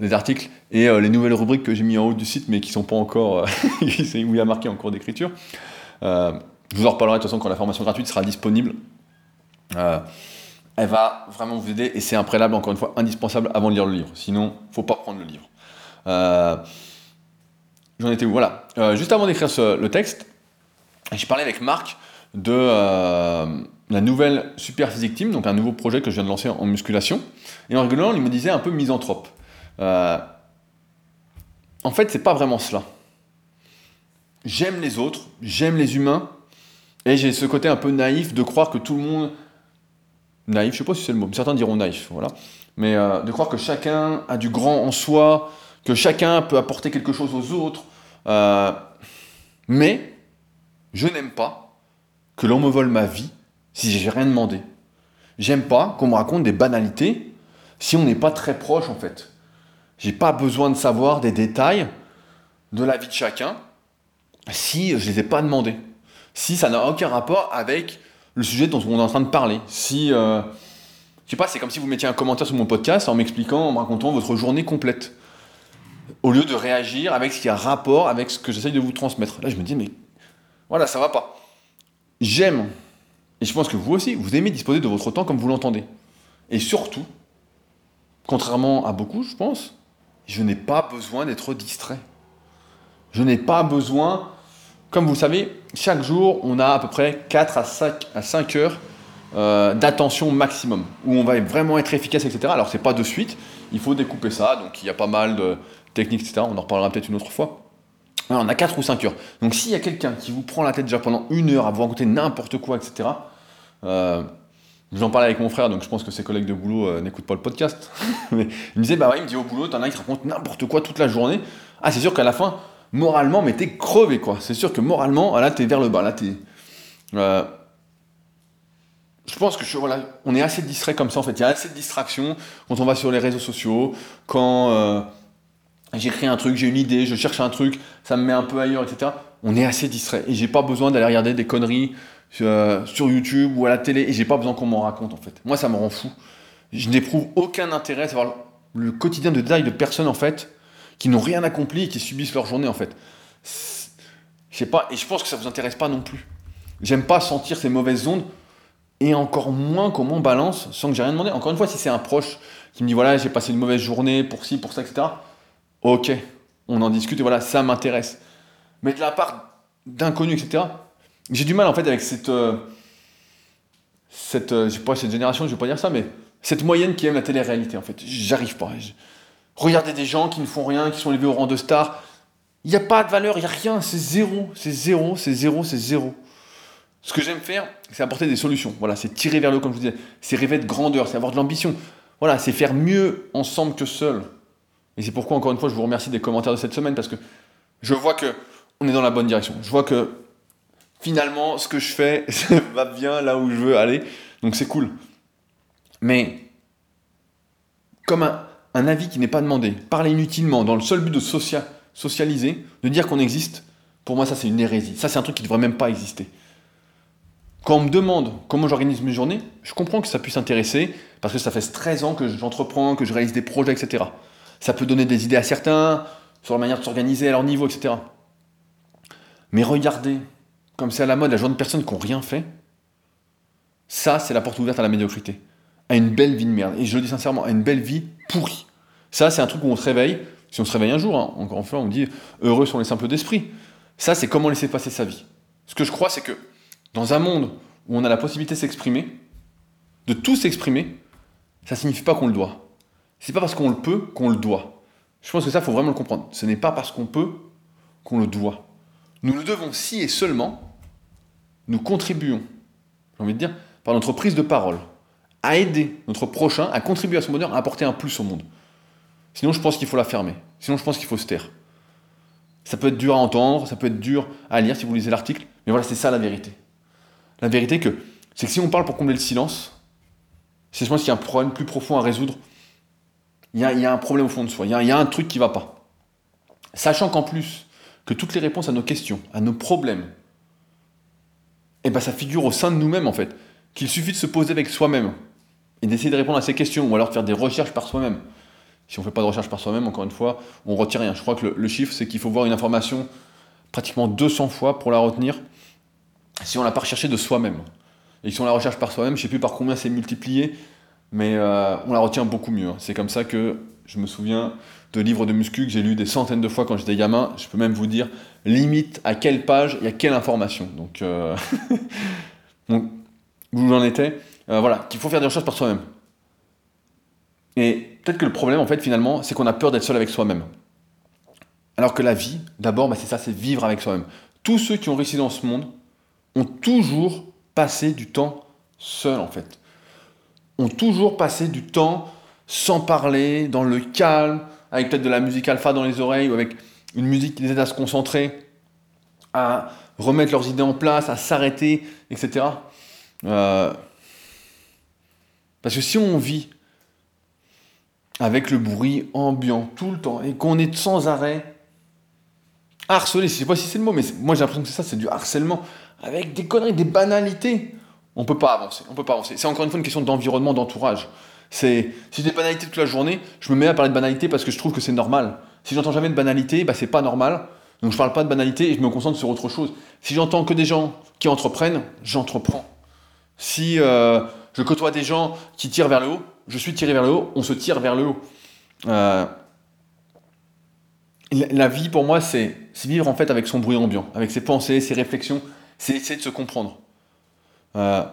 les articles et euh, les nouvelles rubriques que j'ai mis en haut du site mais qui sont pas encore euh, où il y a marqué en cours d'écriture. je vous en reparlerai de toute façon quand la formation gratuite sera disponible. elle va vraiment vous aider et c'est un préalable encore une fois indispensable avant de lire le livre. Sinon, faut pas prendre le livre. J'en étais où? Voilà. juste avant d'écrire le texte, j'ai parlé avec Marc de euh, la nouvelle Super Physique Team, donc un nouveau projet que je viens de lancer en musculation. Et en rigolant, il me disait un peu misanthrope. Euh, en fait, c'est pas vraiment cela. J'aime les autres, j'aime les humains, et j'ai ce côté un peu naïf de croire que tout le monde. Naïf, je sais pas si c'est le mot, certains diront naïf, voilà. Mais euh, de croire que chacun a du grand en soi, que chacun peut apporter quelque chose aux autres. mais je n'aime pas que l'on me vole ma vie si j'ai rien demandé. J'aime pas qu'on me raconte des banalités si on n'est pas très proche en fait. J'ai pas besoin de savoir des détails de la vie de chacun si je les ai pas demandés. Si ça n'a aucun rapport avec le sujet dont on est en train de parler. Si, euh, je sais pas, c'est comme si vous mettiez un commentaire sur mon podcast en m'expliquant, en me racontant votre journée complète. Au lieu de réagir avec ce qui a rapport avec ce que j'essaye de vous transmettre. Là, je me dis, mais voilà, ça va pas. J'aime, et je pense que vous aussi, vous aimez disposer de votre temps comme vous l'entendez. Et surtout, contrairement à beaucoup, je pense, je n'ai pas besoin d'être distrait. Je n'ai pas besoin, comme vous savez, chaque jour, on a à peu près 4 à 5, à 5 heures euh, d'attention maximum, où on va vraiment être efficace, etc. Alors, c'est pas de suite, il faut découper ça, donc il y a pas mal de techniques, etc. On en reparlera peut-être une autre fois on a 4 ou 5 heures. Donc s'il y a quelqu'un qui vous prend la tête déjà pendant une heure à vous raconter n'importe quoi, etc., euh, j'en parlais avec mon frère, donc je pense que ses collègues de boulot euh, n'écoutent pas le podcast. Mais il me disait, bah ouais, il me dit au boulot, t'en as qui racontent n'importe quoi toute la journée. Ah, c'est sûr qu'à la fin, moralement, mais t'es crevé, quoi. C'est sûr que moralement, là, t'es vers le bas. Là, t'es. Euh, je pense que je, voilà, on est assez distrait comme ça, en fait. Il y a assez de distractions quand on va sur les réseaux sociaux, quand euh, j'écris un truc, j'ai une idée, je cherche un truc, ça me met un peu ailleurs, etc. On est assez distrait. Et j'ai pas besoin d'aller regarder des conneries euh, sur YouTube ou à la télé, et j'ai pas besoin qu'on m'en raconte, en fait. Moi, ça me rend fou. Je n'éprouve aucun intérêt à savoir le quotidien de détail de personnes, en fait, qui n'ont rien accompli et qui subissent leur journée en fait. Je sais pas, et je pense que ça vous intéresse pas non plus. J'aime pas sentir ces mauvaises ondes et encore moins qu'on balance sans que j'ai rien demandé. Encore une fois, si c'est un proche qui me dit voilà, j'ai passé une mauvaise journée pour ci, pour ça, etc. Ok, on en discute et voilà, ça m'intéresse. Mais de la part d'inconnus, etc. J'ai du mal en fait avec cette. Euh, cette, euh, je sais pas, cette génération, je vais pas dire ça, mais cette moyenne qui aime la télé-réalité en fait. J'arrive pas. Regardez des gens qui ne font rien, qui sont élevés au rang de star. Il n'y a pas de valeur, il n'y a rien, c'est zéro, c'est zéro, c'est zéro, c'est zéro. Ce que j'aime faire, c'est apporter des solutions. Voilà, c'est tirer vers le haut, comme je vous disais. C'est rêver de grandeur, c'est avoir de l'ambition. Voilà, c'est faire mieux ensemble que seul. Et c'est pourquoi, encore une fois, je vous remercie des commentaires de cette semaine, parce que je vois que on est dans la bonne direction. Je vois que finalement, ce que je fais va bien là où je veux aller. Donc c'est cool. Mais, comme un, un avis qui n'est pas demandé, parler inutilement, dans le seul but de socialiser, de dire qu'on existe, pour moi, ça, c'est une hérésie. Ça, c'est un truc qui ne devrait même pas exister. Quand on me demande comment j'organise mes journées, je comprends que ça puisse intéresser, parce que ça fait 13 ans que j'entreprends, que je réalise des projets, etc. Ça peut donner des idées à certains, sur la manière de s'organiser à leur niveau, etc. Mais regardez, comme c'est à la mode, la journée de personnes qui n'ont rien fait, ça, c'est la porte ouverte à la médiocrité à une belle vie de merde. Et je le dis sincèrement, à une belle vie pourrie. Ça, c'est un truc où on se réveille. Si on se réveille un jour, hein, encore une fois, on dit heureux sont les simples d'esprit. Ça, c'est comment laisser passer sa vie. Ce que je crois, c'est que dans un monde où on a la possibilité de s'exprimer, de tout s'exprimer, ça signifie pas qu'on le doit. C'est pas parce qu'on le peut qu'on le doit. Je pense que ça, faut vraiment le comprendre. Ce n'est pas parce qu'on peut qu'on le doit. Nous le devons si et seulement nous contribuons, j'ai envie de dire, par notre prise de parole, à aider notre prochain, à contribuer à son bonheur, à apporter un plus au monde. Sinon, je pense qu'il faut la fermer. Sinon, je pense qu'il faut se taire. Ça peut être dur à entendre, ça peut être dur à lire si vous lisez l'article, mais voilà, c'est ça la vérité. La vérité, que, c'est que si on parle pour combler le silence, c'est je pense qu'il y a un problème plus profond à résoudre. Il y a, un problème au fond de soi, il y a, un truc qui va pas. Sachant qu'en plus, que toutes les réponses à nos questions, à nos problèmes, eh ben ça figure au sein de nous-mêmes en fait. Qu'il suffit de se poser avec soi-même et d'essayer de répondre à ces questions, ou alors de faire des recherches par soi-même. Si on ne fait pas de recherche par soi-même, encore une fois, on ne retient rien. Je crois que le, chiffre, c'est qu'il faut voir une information pratiquement 200 fois pour la retenir, si on ne l'a pas recherchée de soi-même. Et si on la recherche par soi-même, je ne sais plus par combien c'est multiplié, mais euh, on la retient beaucoup mieux. C'est comme ça que je me souviens de livres de muscu que j'ai lu des centaines de fois quand j'étais gamin. Je peux même vous dire limite à quelle page il y a quelle information. Donc, euh... Où j'en étais voilà, qu'il faut faire des choses par soi-même. Et peut-être que le problème, en fait, finalement, c'est qu'on a peur d'être seul avec soi-même. Alors que la vie, d'abord, bah, c'est ça, c'est vivre avec soi-même. Tous ceux qui ont réussi dans ce monde ont toujours passé du temps seul, en fait. Toujours passé du temps sans parler, dans le calme, avec peut-être de la musique alpha dans les oreilles, ou avec une musique qui les aide à se concentrer, à remettre leurs idées en place, à s'arrêter, etc. Euh, parce que si on vit avec le bruit ambiant tout le temps et qu'on est sans arrêt harcelé, je sais pas si c'est le mot, mais moi j'ai l'impression que c'est ça, c'est du harcèlement, avec des conneries, des banalités, on peut pas avancer, on peut pas avancer. C'est encore une fois une question d'environnement, d'entourage. C'est si j'ai des banalités toute la journée, je me mets à parler de banalités parce que je trouve que c'est normal. Si j'entends jamais de banalités, bah c'est pas normal. Donc je parle pas de banalités et je me concentre sur autre chose. Si j'entends que des gens qui entreprennent, j'entreprends. Si euh, je côtoie des gens qui tirent vers le haut, je suis tiré vers le haut, on se tire vers le haut. Euh, la vie pour moi, c'est vivre en fait avec son bruit ambiant, avec ses pensées, ses réflexions, c'est essayer de se comprendre. Euh,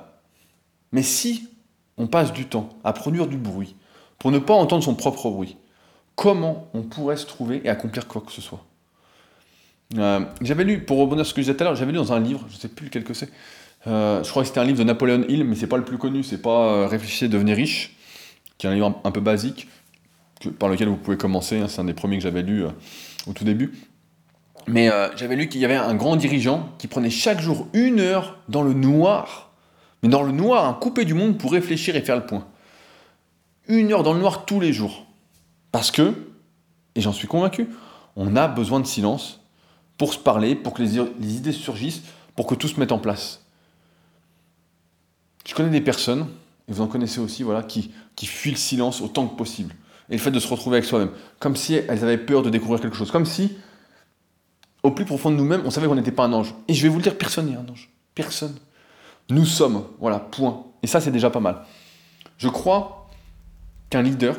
mais si on passe du temps à produire du bruit pour ne pas entendre son propre bruit, comment on pourrait se trouver et accomplir quoi que ce soit? Euh, J'avais lu, pour rebondir sur ce que je disais tout à l'heure, j'avais lu dans un livre, je ne sais plus lequel que c'est, euh, je crois que c'était un livre de Napoléon Hill, mais c'est pas le plus connu, c'est pas Réfléchissez, devenir riche, qui est un livre un, peu basique, par lequel vous pouvez commencer, hein, c'est un des premiers que j'avais lu au tout début. Mais j'avais lu qu'il y avait un grand dirigeant qui prenait chaque jour une heure dans le noir, mais dans le noir, un coupé du monde pour réfléchir et faire le point. Une heure dans le noir tous les jours. Parce que, et j'en suis convaincu, on a besoin de silence pour se parler, pour que les, idées surgissent, pour que tout se mette en place. Je connais des personnes, et vous en connaissez aussi, voilà, qui, qui fuient le silence autant que possible. Et le fait de se retrouver avec soi-même. Comme si elles avaient peur de découvrir quelque chose. Comme si, au plus profond de nous-mêmes, on savait qu'on n'était pas un ange. Et je vais vous le dire, personne n'est un ange. Personne. Nous sommes. Voilà, point. Et ça, c'est déjà pas mal. Je crois qu'un leader,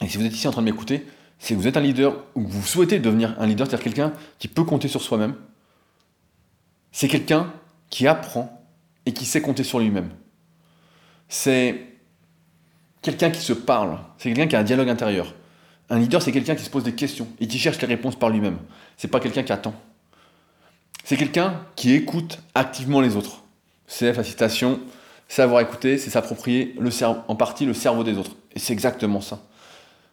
et si vous êtes ici en train de m'écouter, que vous êtes un leader ou que vous souhaitez devenir un leader, c'est-à-dire quelqu'un qui peut compter sur soi-même. C'est quelqu'un qui apprend et qui sait compter sur lui-même. C'est quelqu'un qui se parle, c'est quelqu'un qui a un dialogue intérieur. Un leader, c'est quelqu'un qui se pose des questions et qui cherche les réponses par lui-même. C'est pas quelqu'un qui attend. C'est quelqu'un qui écoute activement les autres. C'est la citation, savoir écouter, c'est s'approprier en partie le cerveau des autres. Et c'est exactement ça.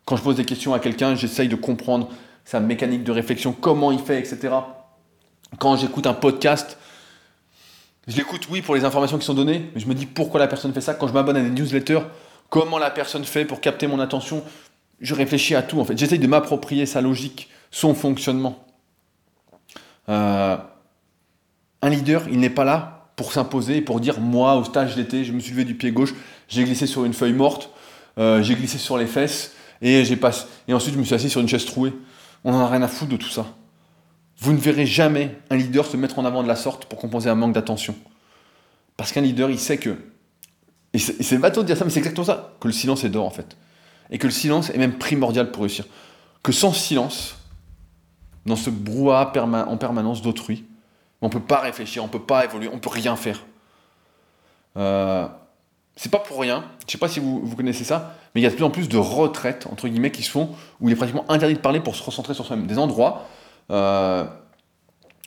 Quand je pose des questions à quelqu'un, j'essaye de comprendre sa mécanique de réflexion, comment il fait, etc. Quand j'écoute un podcast, je l'écoute, oui, pour les informations qui sont données, mais je me dis pourquoi la personne fait ça. Quand je m'abonne à des newsletters, comment la personne fait pour capter mon attention Je réfléchis à tout, en fait. J'essaye de m'approprier sa logique, son fonctionnement. Euh, un leader, il n'est pas là pour s'imposer, pour dire moi, au stage d'été, je me suis levé du pied gauche, j'ai glissé sur une feuille morte, euh, j'ai glissé sur les fesses, et, j'ai pas... et ensuite je me suis assis sur une chaise trouée. On n'en a rien à foutre de tout ça. Vous ne verrez jamais un leader se mettre en avant de la sorte pour compenser un manque d'attention. Parce qu'un leader, il sait que. Et c'est bateau de dire ça, mais c'est exactement ça. Que le silence est d'or, en fait. Et que le silence est même primordial pour réussir. Que sans silence, dans ce brouhaha en permanence d'autrui, on ne peut pas réfléchir, on ne peut pas évoluer, on ne peut rien faire. Euh, c'est pas pour rien, je sais pas si vous, connaissez ça, mais il y a de plus en plus de retraites, entre guillemets, qui se font, où il est pratiquement interdit de parler pour se recentrer sur soi-même. Des endroits, euh,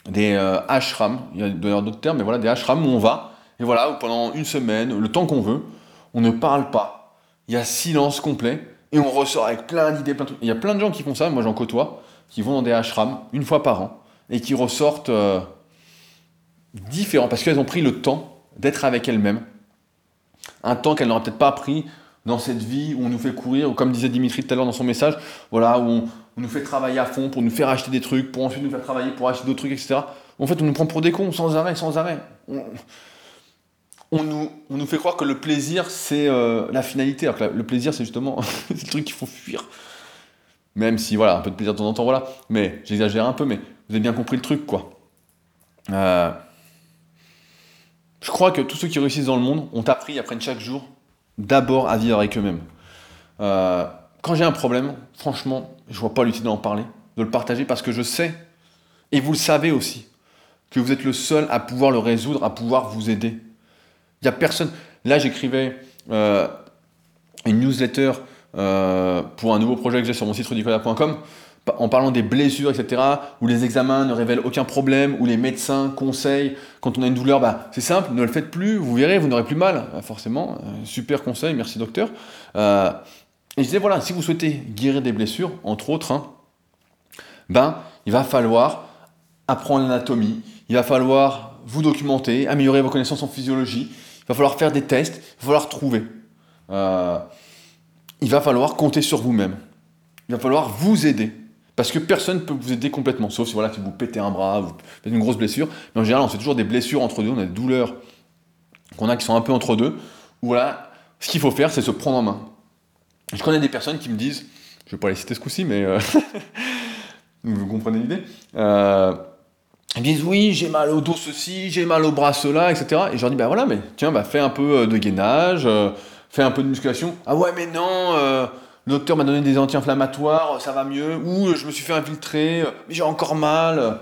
des euh, ashrams, il y a d'autres termes, mais voilà, des ashrams où on va, et voilà, pendant une semaine, le temps qu'on veut, on ne parle pas, il y a silence complet, et on ressort avec plein d'idées, plein de trucs. Il y a plein de gens qui font ça, moi j'en côtoie, qui vont dans des ashrams une fois par an, et qui ressortent euh, différents, parce qu'elles ont pris le temps d'être avec elles-mêmes, un temps qu'elle n'aura peut-être pas pris dans cette vie où on nous fait courir, ou comme disait Dimitri tout à l'heure dans son message, voilà, où on, nous fait travailler à fond pour nous faire acheter des trucs, pour ensuite nous faire travailler pour acheter d'autres trucs, etc. En fait, on nous prend pour des cons sans arrêt, sans arrêt. On, nous, on nous, fait croire que le plaisir, c'est euh, la finalité, alors que le plaisir, c'est justement le truc qu'il faut fuir. Même si, voilà, un peu de plaisir de temps en temps, voilà. Mais j'exagère un peu, mais vous avez bien compris le truc, quoi. Euh, je crois que tous ceux qui réussissent dans le monde ont appris, apprennent chaque jour, d'abord à vivre avec eux-mêmes. Euh, quand j'ai un problème, franchement, je vois pas l'utilité d'en parler, de le partager, parce que je sais, et vous le savez aussi, que vous êtes le seul à pouvoir le résoudre, à pouvoir vous aider. Il n'y a personne. Là, j'écrivais euh, une newsletter euh, pour un nouveau projet que j'ai sur mon site rudicola.com en parlant des blessures, etc., où les examens ne révèlent aucun problème, où les médecins conseillent, quand on a une douleur, bah, c'est simple, ne le faites plus, vous verrez, vous n'aurez plus mal. Euh, forcément, euh, super conseil, merci docteur. Euh, et je disais, voilà, si vous souhaitez guérir des blessures, entre autres, hein, ben, il va falloir apprendre l'anatomie, il va falloir vous documenter, améliorer vos connaissances en physiologie, il va falloir faire des tests, il va falloir trouver. il va falloir compter sur vous-même. Il va falloir vous aider. Parce que personne ne peut vous aider complètement, sauf si, voilà, si vous pétez un bras, vous faites une grosse blessure. Mais en général, on fait toujours des blessures entre deux, on a des douleurs qu'on a qui sont un peu entre deux. voilà, ce qu'il faut faire, c'est se prendre en main. Je connais des personnes qui me disent, je ne vais pas les citer ce coup-ci, mais euh, vous comprenez l'idée. Euh, ils disent oui, j'ai mal au dos ceci, j'ai mal au bras cela, etc. Et je leur dis bah voilà, mais tiens, bah fais un peu euh, de gainage, fais un peu de musculation. Ah ouais, mais non le docteur m'a donné des anti-inflammatoires, ça va mieux, ou je me suis fait infiltrer, mais j'ai encore mal.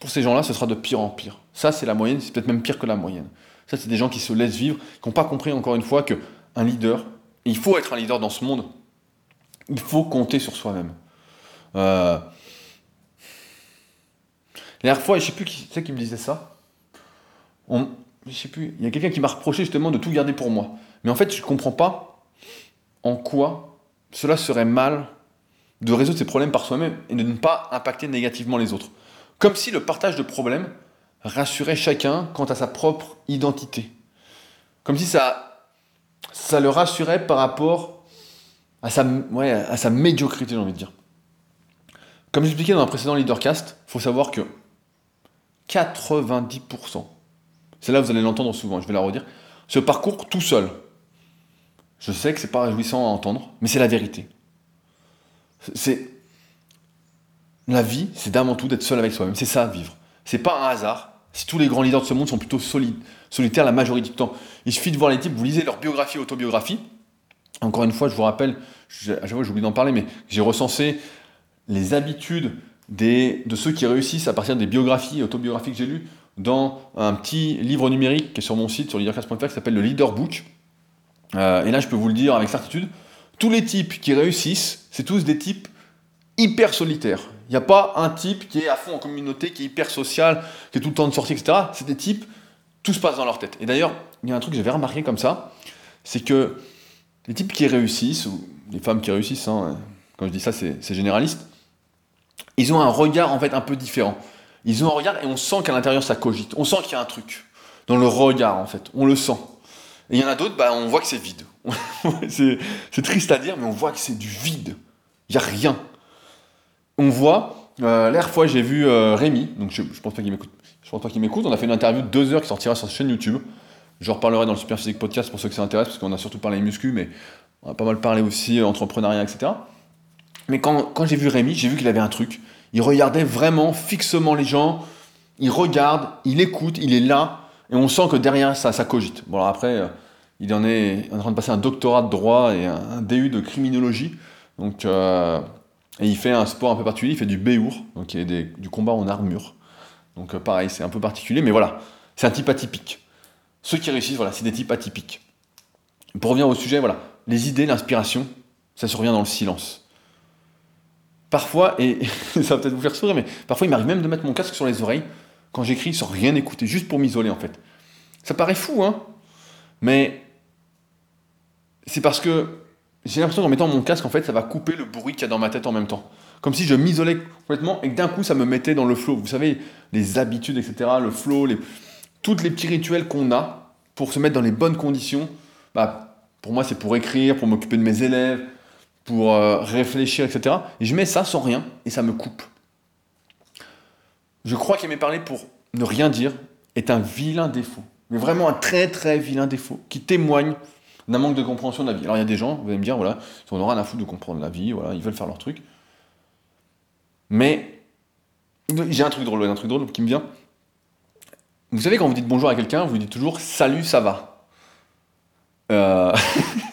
Pour ces gens-là, ce sera de pire en pire. Ça, c'est la moyenne, c'est peut-être même pire que la moyenne. Ça, c'est des gens qui se laissent vivre, qui n'ont pas compris encore une fois qu'un leader, il faut être un leader dans ce monde, il faut compter sur soi-même. Euh... La dernière fois, je ne sais plus qui c'est qui me disait ça. Je sais plus. Il y a quelqu'un qui m'a reproché justement de tout garder pour moi. Mais en fait, je comprends pas en quoi cela serait mal de résoudre ces problèmes par soi-même et de ne pas impacter négativement les autres. Comme si le partage de problèmes rassurait chacun quant à sa propre identité. Comme si ça, ça le rassurait par rapport à sa, médiocrité, j'ai envie de dire. Comme j'expliquais dans un précédent leadercast, il faut savoir que 90%, c'est là vous allez l'entendre souvent, je vais la redire, ce parcours tout seul. Je sais que c'est pas réjouissant à entendre, mais c'est la vérité. C'est la vie, c'est d'avant tout d'être seul avec soi-même. C'est ça, vivre. C'est pas un hasard. Si tous les grands leaders de ce monde sont plutôt solides, solitaires la majorité du temps, il suffit de voir les types, vous lisez leur biographie, autobiographie. Encore une fois, je vous rappelle, fois j'oublie d'en parler, mais j'ai recensé les habitudes des, de ceux qui réussissent à partir des biographies, autobiographies que j'ai lues, dans un petit livre numérique qui est sur mon site, sur leadercast.fr, qui s'appelle le Leader Book. Euh, et là, je peux vous le dire avec certitude, tous les types qui réussissent, c'est tous des types hyper solitaires. Il n'y a pas un type qui est à fond en communauté, qui est hyper social, qui est tout le temps de sortie, etc. C'est des types, tout se passe dans leur tête. Et d'ailleurs, il y a un truc que j'avais remarqué comme ça, c'est que les types qui réussissent, ou les femmes qui réussissent, hein, quand je dis ça, c'est généraliste, ils ont un regard en fait un peu différent. Ils ont un regard et on sent qu'à l'intérieur ça cogite. On sent qu'il y a un truc dans le regard en fait. On le sent. Et il y en a d'autres, bah, on voit que c'est vide. c'est triste à dire, mais on voit que c'est du vide. Il n'y a rien. On voit, euh, l'air fois j'ai vu euh, Rémi, donc je, ne pense pas qu'il m'écoute. Je qu'il m'écoute. On a fait une interview de deux heures qui sortira sur sa chaîne YouTube. Je reparlerai dans le Super Physique Podcast pour ceux que ça intéresse, parce qu'on a surtout parlé muscu, mais on a pas mal parlé aussi entrepreneuriat, etc. Mais quand, quand j'ai vu Rémi, j'ai vu qu'il avait un truc. Il regardait vraiment fixement les gens. Il regarde, il écoute, il est là. Et on sent que derrière ça, ça cogite. Bon, alors après, euh, il en est en train de passer un doctorat de droit et un, DU de criminologie. Donc, euh, et il fait un sport un peu particulier, il fait du béour, donc il est du combat en armure. Donc euh, pareil, c'est un peu particulier, mais voilà, c'est un type atypique. Ceux qui réussissent, voilà, c'est des types atypiques. Pour revenir au sujet, voilà, les idées, l'inspiration, ça survient dans le silence. Parfois, et ça va peut-être vous faire sourire, mais parfois il m'arrive même de mettre mon casque sur les oreilles quand j'écris sans rien écouter, juste pour m'isoler en fait. Ça paraît fou, hein Mais c'est parce que j'ai l'impression qu'en mettant mon casque, en fait, ça va couper le bruit qu'il y a dans ma tête en même temps. Comme si je m'isolais complètement et que d'un coup, ça me mettait dans le flow. Vous savez, les habitudes, etc., le flow, les... toutes les petits rituels qu'on a pour se mettre dans les bonnes conditions. Bah, pour moi, c'est pour écrire, pour m'occuper de mes élèves, pour euh, réfléchir, etc. Et je mets ça sans rien et ça me coupe. Je crois qu'aimer parler pour ne rien dire est un vilain défaut. Mais vraiment un très très vilain défaut qui témoigne d'un manque de compréhension de la vie. Alors il y a des gens, vous allez me dire, voilà, ils n'ont rien à foutre de comprendre la vie, voilà, ils veulent faire leur truc. Mais j'ai un truc drôle, un truc drôle qui me vient. Vous savez, quand vous dites bonjour à quelqu'un, vous dites toujours salut, ça va. Euh...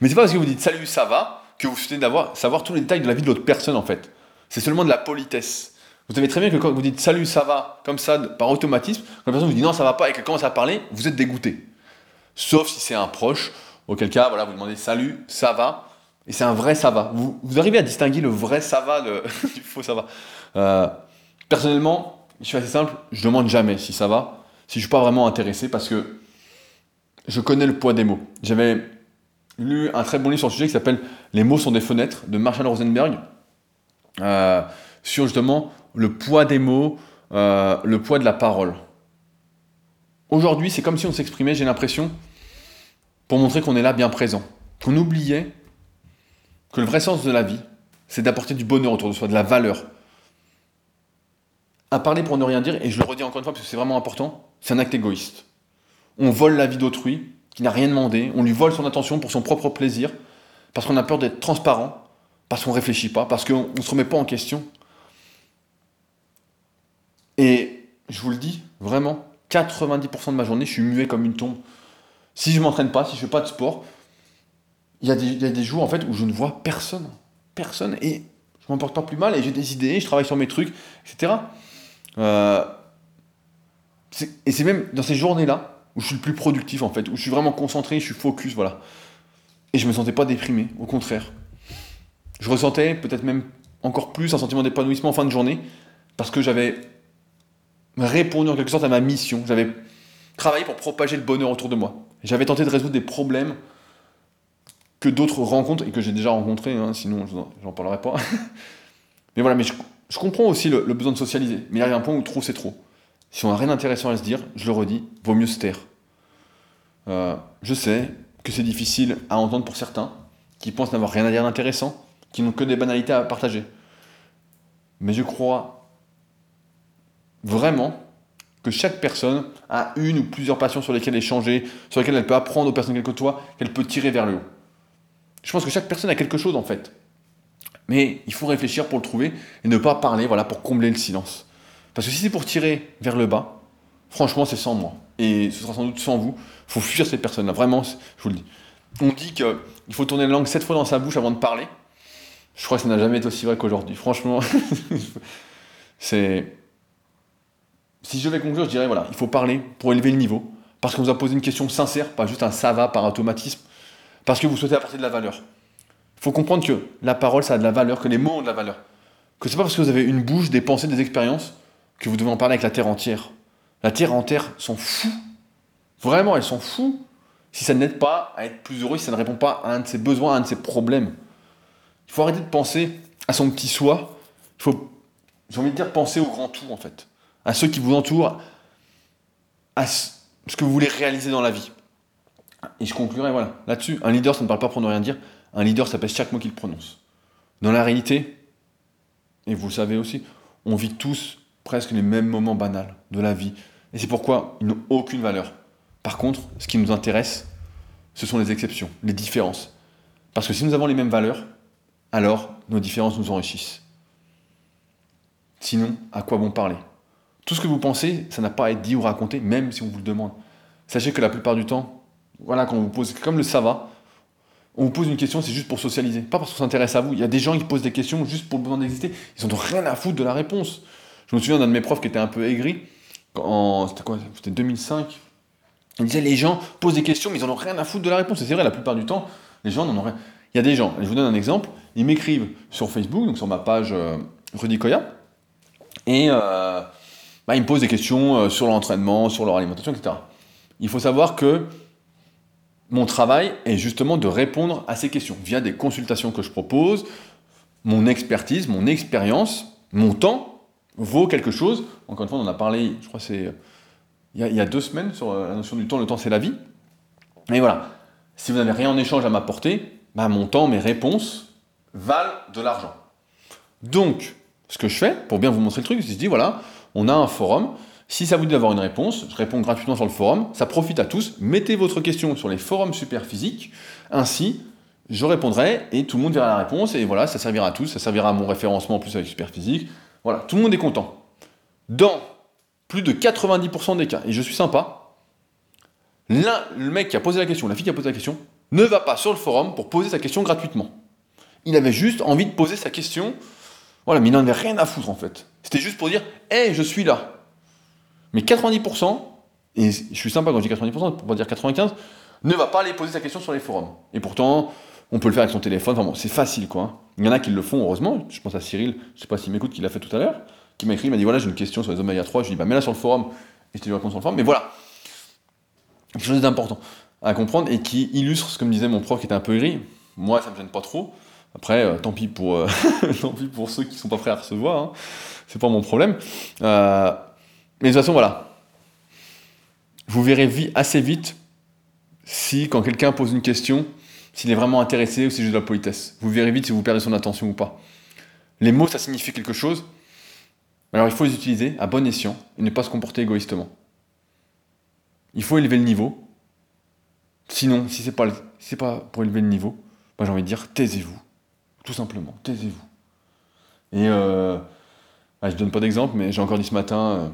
Mais c'est pas parce que vous dites salut, ça va que vous souhaitez savoir tous les détails de la vie de l'autre personne en fait. C'est seulement de la politesse. Vous savez très bien que quand vous dites salut, ça va, comme ça, par automatisme, quand la personne vous dit non, ça va pas et qu'elle commence à parler, vous êtes dégoûté. Sauf si c'est un proche, auquel cas, voilà, vous demandez salut, ça va, et c'est un vrai ça va. Vous, arrivez à distinguer le vrai ça va du faux ça va. Euh, personnellement, je suis assez simple, je demande jamais si ça va, si je suis pas vraiment intéressé, parce que je connais le poids des mots. J'avais lu un très bon livre sur le sujet qui s'appelle Les mots sont des fenêtres de Marshall Rosenberg, euh, sur justement le poids des mots, euh, le poids de la parole. Aujourd'hui, c'est comme si on s'exprimait, j'ai l'impression, pour montrer qu'on est là bien présent. Qu'on oubliait que le vrai sens de la vie, c'est d'apporter du bonheur autour de soi, de la valeur. À parler pour ne rien dire, et je le redis encore une fois parce que c'est vraiment important, c'est un acte égoïste. On vole la vie d'autrui, qui n'a rien demandé, on lui vole son attention pour son propre plaisir, parce qu'on a peur d'être transparent, parce qu'on ne réfléchit pas, parce qu'on ne se remet pas en question. Et je vous le dis, vraiment, 90% de ma journée, je suis muet comme une tombe. Si je m'entraîne pas, si je fais pas de sport, il y, a des, jours en fait où je ne vois personne. Personne. Et je m'en porte pas plus mal et j'ai des idées, je travaille sur mes trucs, etc. Euh, et c'est même dans ces journées-là où je suis le plus productif en fait, où je suis vraiment concentré, je suis focus, voilà. Et je me sentais pas déprimé, au contraire. Je ressentais peut-être même encore plus un sentiment d'épanouissement en fin de journée, parce que j'avais répondu en quelque sorte à ma mission. J'avais travaillé pour propager le bonheur autour de moi. J'avais tenté de résoudre des problèmes que d'autres rencontrent et que j'ai déjà rencontrés, hein, sinon j'en parlerai pas. mais voilà, mais je comprends aussi le, besoin de socialiser, mais il arrive un point où trop c'est trop. Si on n'a rien d'intéressant à se dire, je le redis, vaut mieux se taire. Euh, je sais que c'est difficile à entendre pour certains, qui pensent n'avoir rien à dire d'intéressant, qui n'ont que des banalités à partager. Mais je crois vraiment que chaque personne a une ou plusieurs passions sur lesquelles échanger, sur lesquelles elle peut apprendre aux personnes qu'elle côtoie, qu'elle peut tirer vers le haut. Je pense que chaque personne a quelque chose en fait. Mais il faut réfléchir pour le trouver et ne pas parler voilà, pour combler le silence. Parce que si c'est pour tirer vers le bas, franchement c'est sans moi. Et ce sera sans doute sans vous. Il faut fuir cette personne-là. Vraiment, je vous le dis. On dit qu'il faut tourner la langue sept fois dans sa bouche avant de parler. Je crois que ça n'a jamais été aussi vrai qu'aujourd'hui. Franchement, c'est si je vais conclure, je dirais voilà, il faut parler pour élever le niveau, parce qu'on vous a posé une question sincère, pas juste un ça va par automatisme, parce que vous souhaitez apporter de la valeur. Il faut comprendre que la parole, ça a de la valeur, que les mots ont de la valeur. Que c'est pas parce que vous avez une bouche, des pensées, des expériences, que vous devez en parler avec la terre entière. La terre entière s'en fout. Vraiment, elle s'en fout. Si ça n'aide pas à être plus heureux, si ça ne répond pas à un de ses besoins, à un de ses problèmes. Il faut arrêter de penser à son petit soi. Il faut, j'ai envie de dire, penser au grand tout, en fait à ceux qui vous entourent, à ce que vous voulez réaliser dans la vie. Et je conclurai voilà, là-dessus. Un leader, ça ne parle pas pour ne rien dire. Un leader, ça pèse chaque mot qu'il prononce. Dans la réalité, et vous le savez aussi, on vit tous presque les mêmes moments banals de la vie. Et c'est pourquoi ils n'ont aucune valeur. Par contre, ce qui nous intéresse, ce sont les exceptions, les différences. Parce que si nous avons les mêmes valeurs, alors nos différences nous enrichissent. Sinon, à quoi bon parler? Tout ce que vous pensez, ça n'a pas à être dit ou raconté, même si on vous le demande. Sachez que la plupart du temps, voilà, quand on vous pose, comme le ça va, on vous pose une question, c'est juste pour socialiser, pas parce qu'on s'intéresse à vous. Il y a des gens qui posent des questions juste pour le besoin d'exister. Ils n'ont rien à foutre de la réponse. Je me souviens d'un de mes profs qui était un peu aigri. C'était quoi? C'était 2005. Il disait les gens posent des questions, mais ils n'en ont rien à foutre de la réponse. Et c'est vrai, la plupart du temps, les gens n'en ont rien. Il y a des gens, je vous donne un exemple, ils m'écrivent sur Facebook, donc sur ma page euh, Rudy Koya, et euh, bah, ils me posent des questions euh, sur l'entraînement, sur leur alimentation, etc. Il faut savoir que mon travail est justement de répondre à ces questions via des consultations que je propose, mon expertise, mon expérience, mon temps vaut quelque chose. Encore une fois, on en a parlé, je crois c'est il, y a deux semaines sur euh, la notion du temps. Le temps, c'est la vie. Et voilà. Si vous n'avez rien en échange à m'apporter, bah, mon temps, mes réponses valent de l'argent. Donc, ce que je fais, pour bien vous montrer le truc, c'est que je dis voilà, on a un forum. Si ça vous dit d'avoir une réponse, je réponds gratuitement sur le forum. Ça profite à tous. Mettez votre question sur les forums Superphysique. Ainsi, je répondrai et tout le monde verra la réponse. Et voilà, ça servira à tous. Ça servira à mon référencement en plus avec Superphysique. Voilà, tout le monde est content. Dans plus de 90% des cas, et je suis sympa, l'un, le mec qui a posé la question, la fille qui a posé la question, ne va pas sur le forum pour poser sa question gratuitement. Il avait juste envie de poser sa question voilà, mais il n'en avait rien à foutre en fait. C'était juste pour dire, hé, je suis là. Mais 90%, et je suis sympa quand je dis 90%, pour pas dire 95%, ne va pas aller poser sa question sur les forums. Et pourtant, on peut le faire avec son téléphone, enfin bon, c'est facile quoi. Il y en a qui le font, heureusement. Je pense à Cyril, je sais pas s'il m'écoute, qui l'a fait tout à l'heure, qui m'a écrit, il m'a dit voilà, j'ai une question sur les Oméga 3. Je lui dit, bah mets-la sur le forum, et je te réponds sur le forum. Mais voilà, quelque chose d'important à comprendre et qui illustre ce que me disait mon prof qui était un peu gris. Moi, ça me gêne pas trop. Après, euh, tant, pis pour, euh, tant pis pour ceux qui sont pas prêts à recevoir, hein. c'est pas mon problème. Euh, mais de toute façon, voilà. Vous verrez assez vite si, quand quelqu'un pose une question, s'il est vraiment intéressé ou si c'est juste de la politesse. Vous verrez vite si vous perdez son attention ou pas. Les mots, ça signifie quelque chose. Alors il faut les utiliser à bon escient et ne pas se comporter égoïstement. Il faut élever le niveau. Sinon, si c'est pas, si pas pour élever le niveau, moi j'ai envie de dire taisez-vous. Tout simplement, taisez-vous. Et euh, bah, je donne pas d'exemple, mais j'ai encore dit ce matin,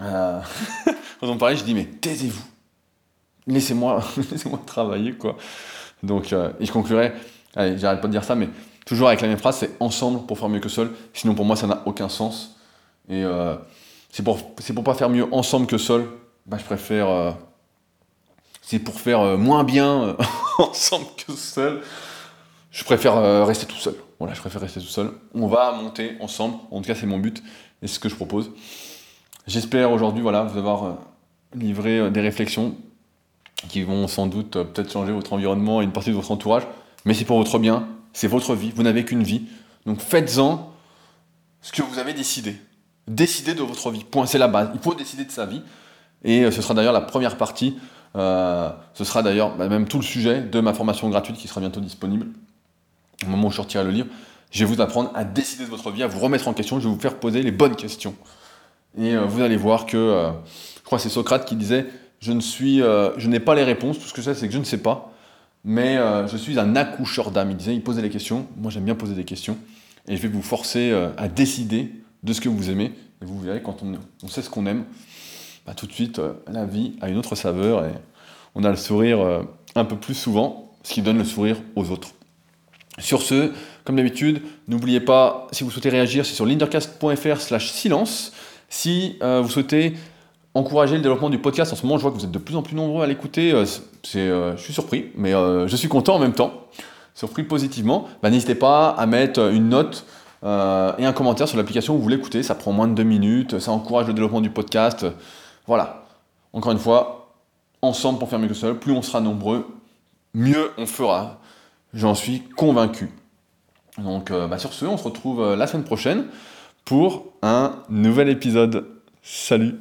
euh, euh quand on parlait, je dis mais taisez-vous. Laissez-moi laissez travailler, quoi. Donc, euh, et je conclurai, allez, j'arrête pas de dire ça, mais toujours avec la même phrase, c'est ensemble pour faire mieux que seul. Sinon, pour moi, ça n'a aucun sens. Et c'est pour, pour pas faire mieux ensemble que seul, bah, je préfère. c'est pour faire moins bien ensemble que seul je préfère euh, rester tout seul. Voilà, je préfère rester tout seul. On va monter ensemble. En tout cas, c'est mon but et c'est ce que je propose. J'espère aujourd'hui, voilà, vous avoir euh, livré euh, des réflexions qui vont sans doute peut-être changer votre environnement et une partie de votre entourage. Mais c'est pour votre bien. C'est votre vie. Vous n'avez qu'une vie. Donc faites-en ce que vous avez décidé. Décider de votre vie. Point, c'est la base. Il faut décider de sa vie. Et ce sera d'ailleurs la première partie. Ce sera d'ailleurs bah, même tout le sujet de ma formation gratuite qui sera bientôt disponible. Au moment où je sortirai le livre, je vais vous apprendre à décider de votre vie, à vous remettre en question. Je vais vous faire poser les bonnes questions. Et euh, vous allez voir que, je crois que c'est Socrate qui disait, je ne suis, je n'ai pas les réponses. Tout ce que je sais, c'est que je ne sais pas. Mais je suis un accoucheur d'âme. Il disait, il posait les questions. Moi, j'aime bien poser des questions. Et je vais vous forcer à décider de ce que vous aimez. Et vous verrez, quand on, sait ce qu'on aime, bah, tout de suite, euh, la vie a une autre saveur et on a le sourire euh, un peu plus souvent, ce qui donne le sourire aux autres. Sur ce, comme d'habitude, n'oubliez pas, si vous souhaitez réagir, c'est sur lindercast.fr slash silence. Si euh, vous souhaitez encourager le développement du podcast, en ce moment, je vois que vous êtes de plus en plus nombreux à l'écouter. je suis surpris, mais je suis content en même temps. Surpris positivement. Bah, n'hésitez pas à mettre une note euh, et un commentaire sur l'application où vous l'écoutez. Ça prend moins de deux minutes, ça encourage le développement du podcast. Voilà. Encore une fois, ensemble pour faire mieux que seul, plus on sera nombreux, mieux on fera. J'en suis convaincu. Donc euh, bah, sur ce, on se retrouve euh, la semaine prochaine pour un nouvel épisode. Salut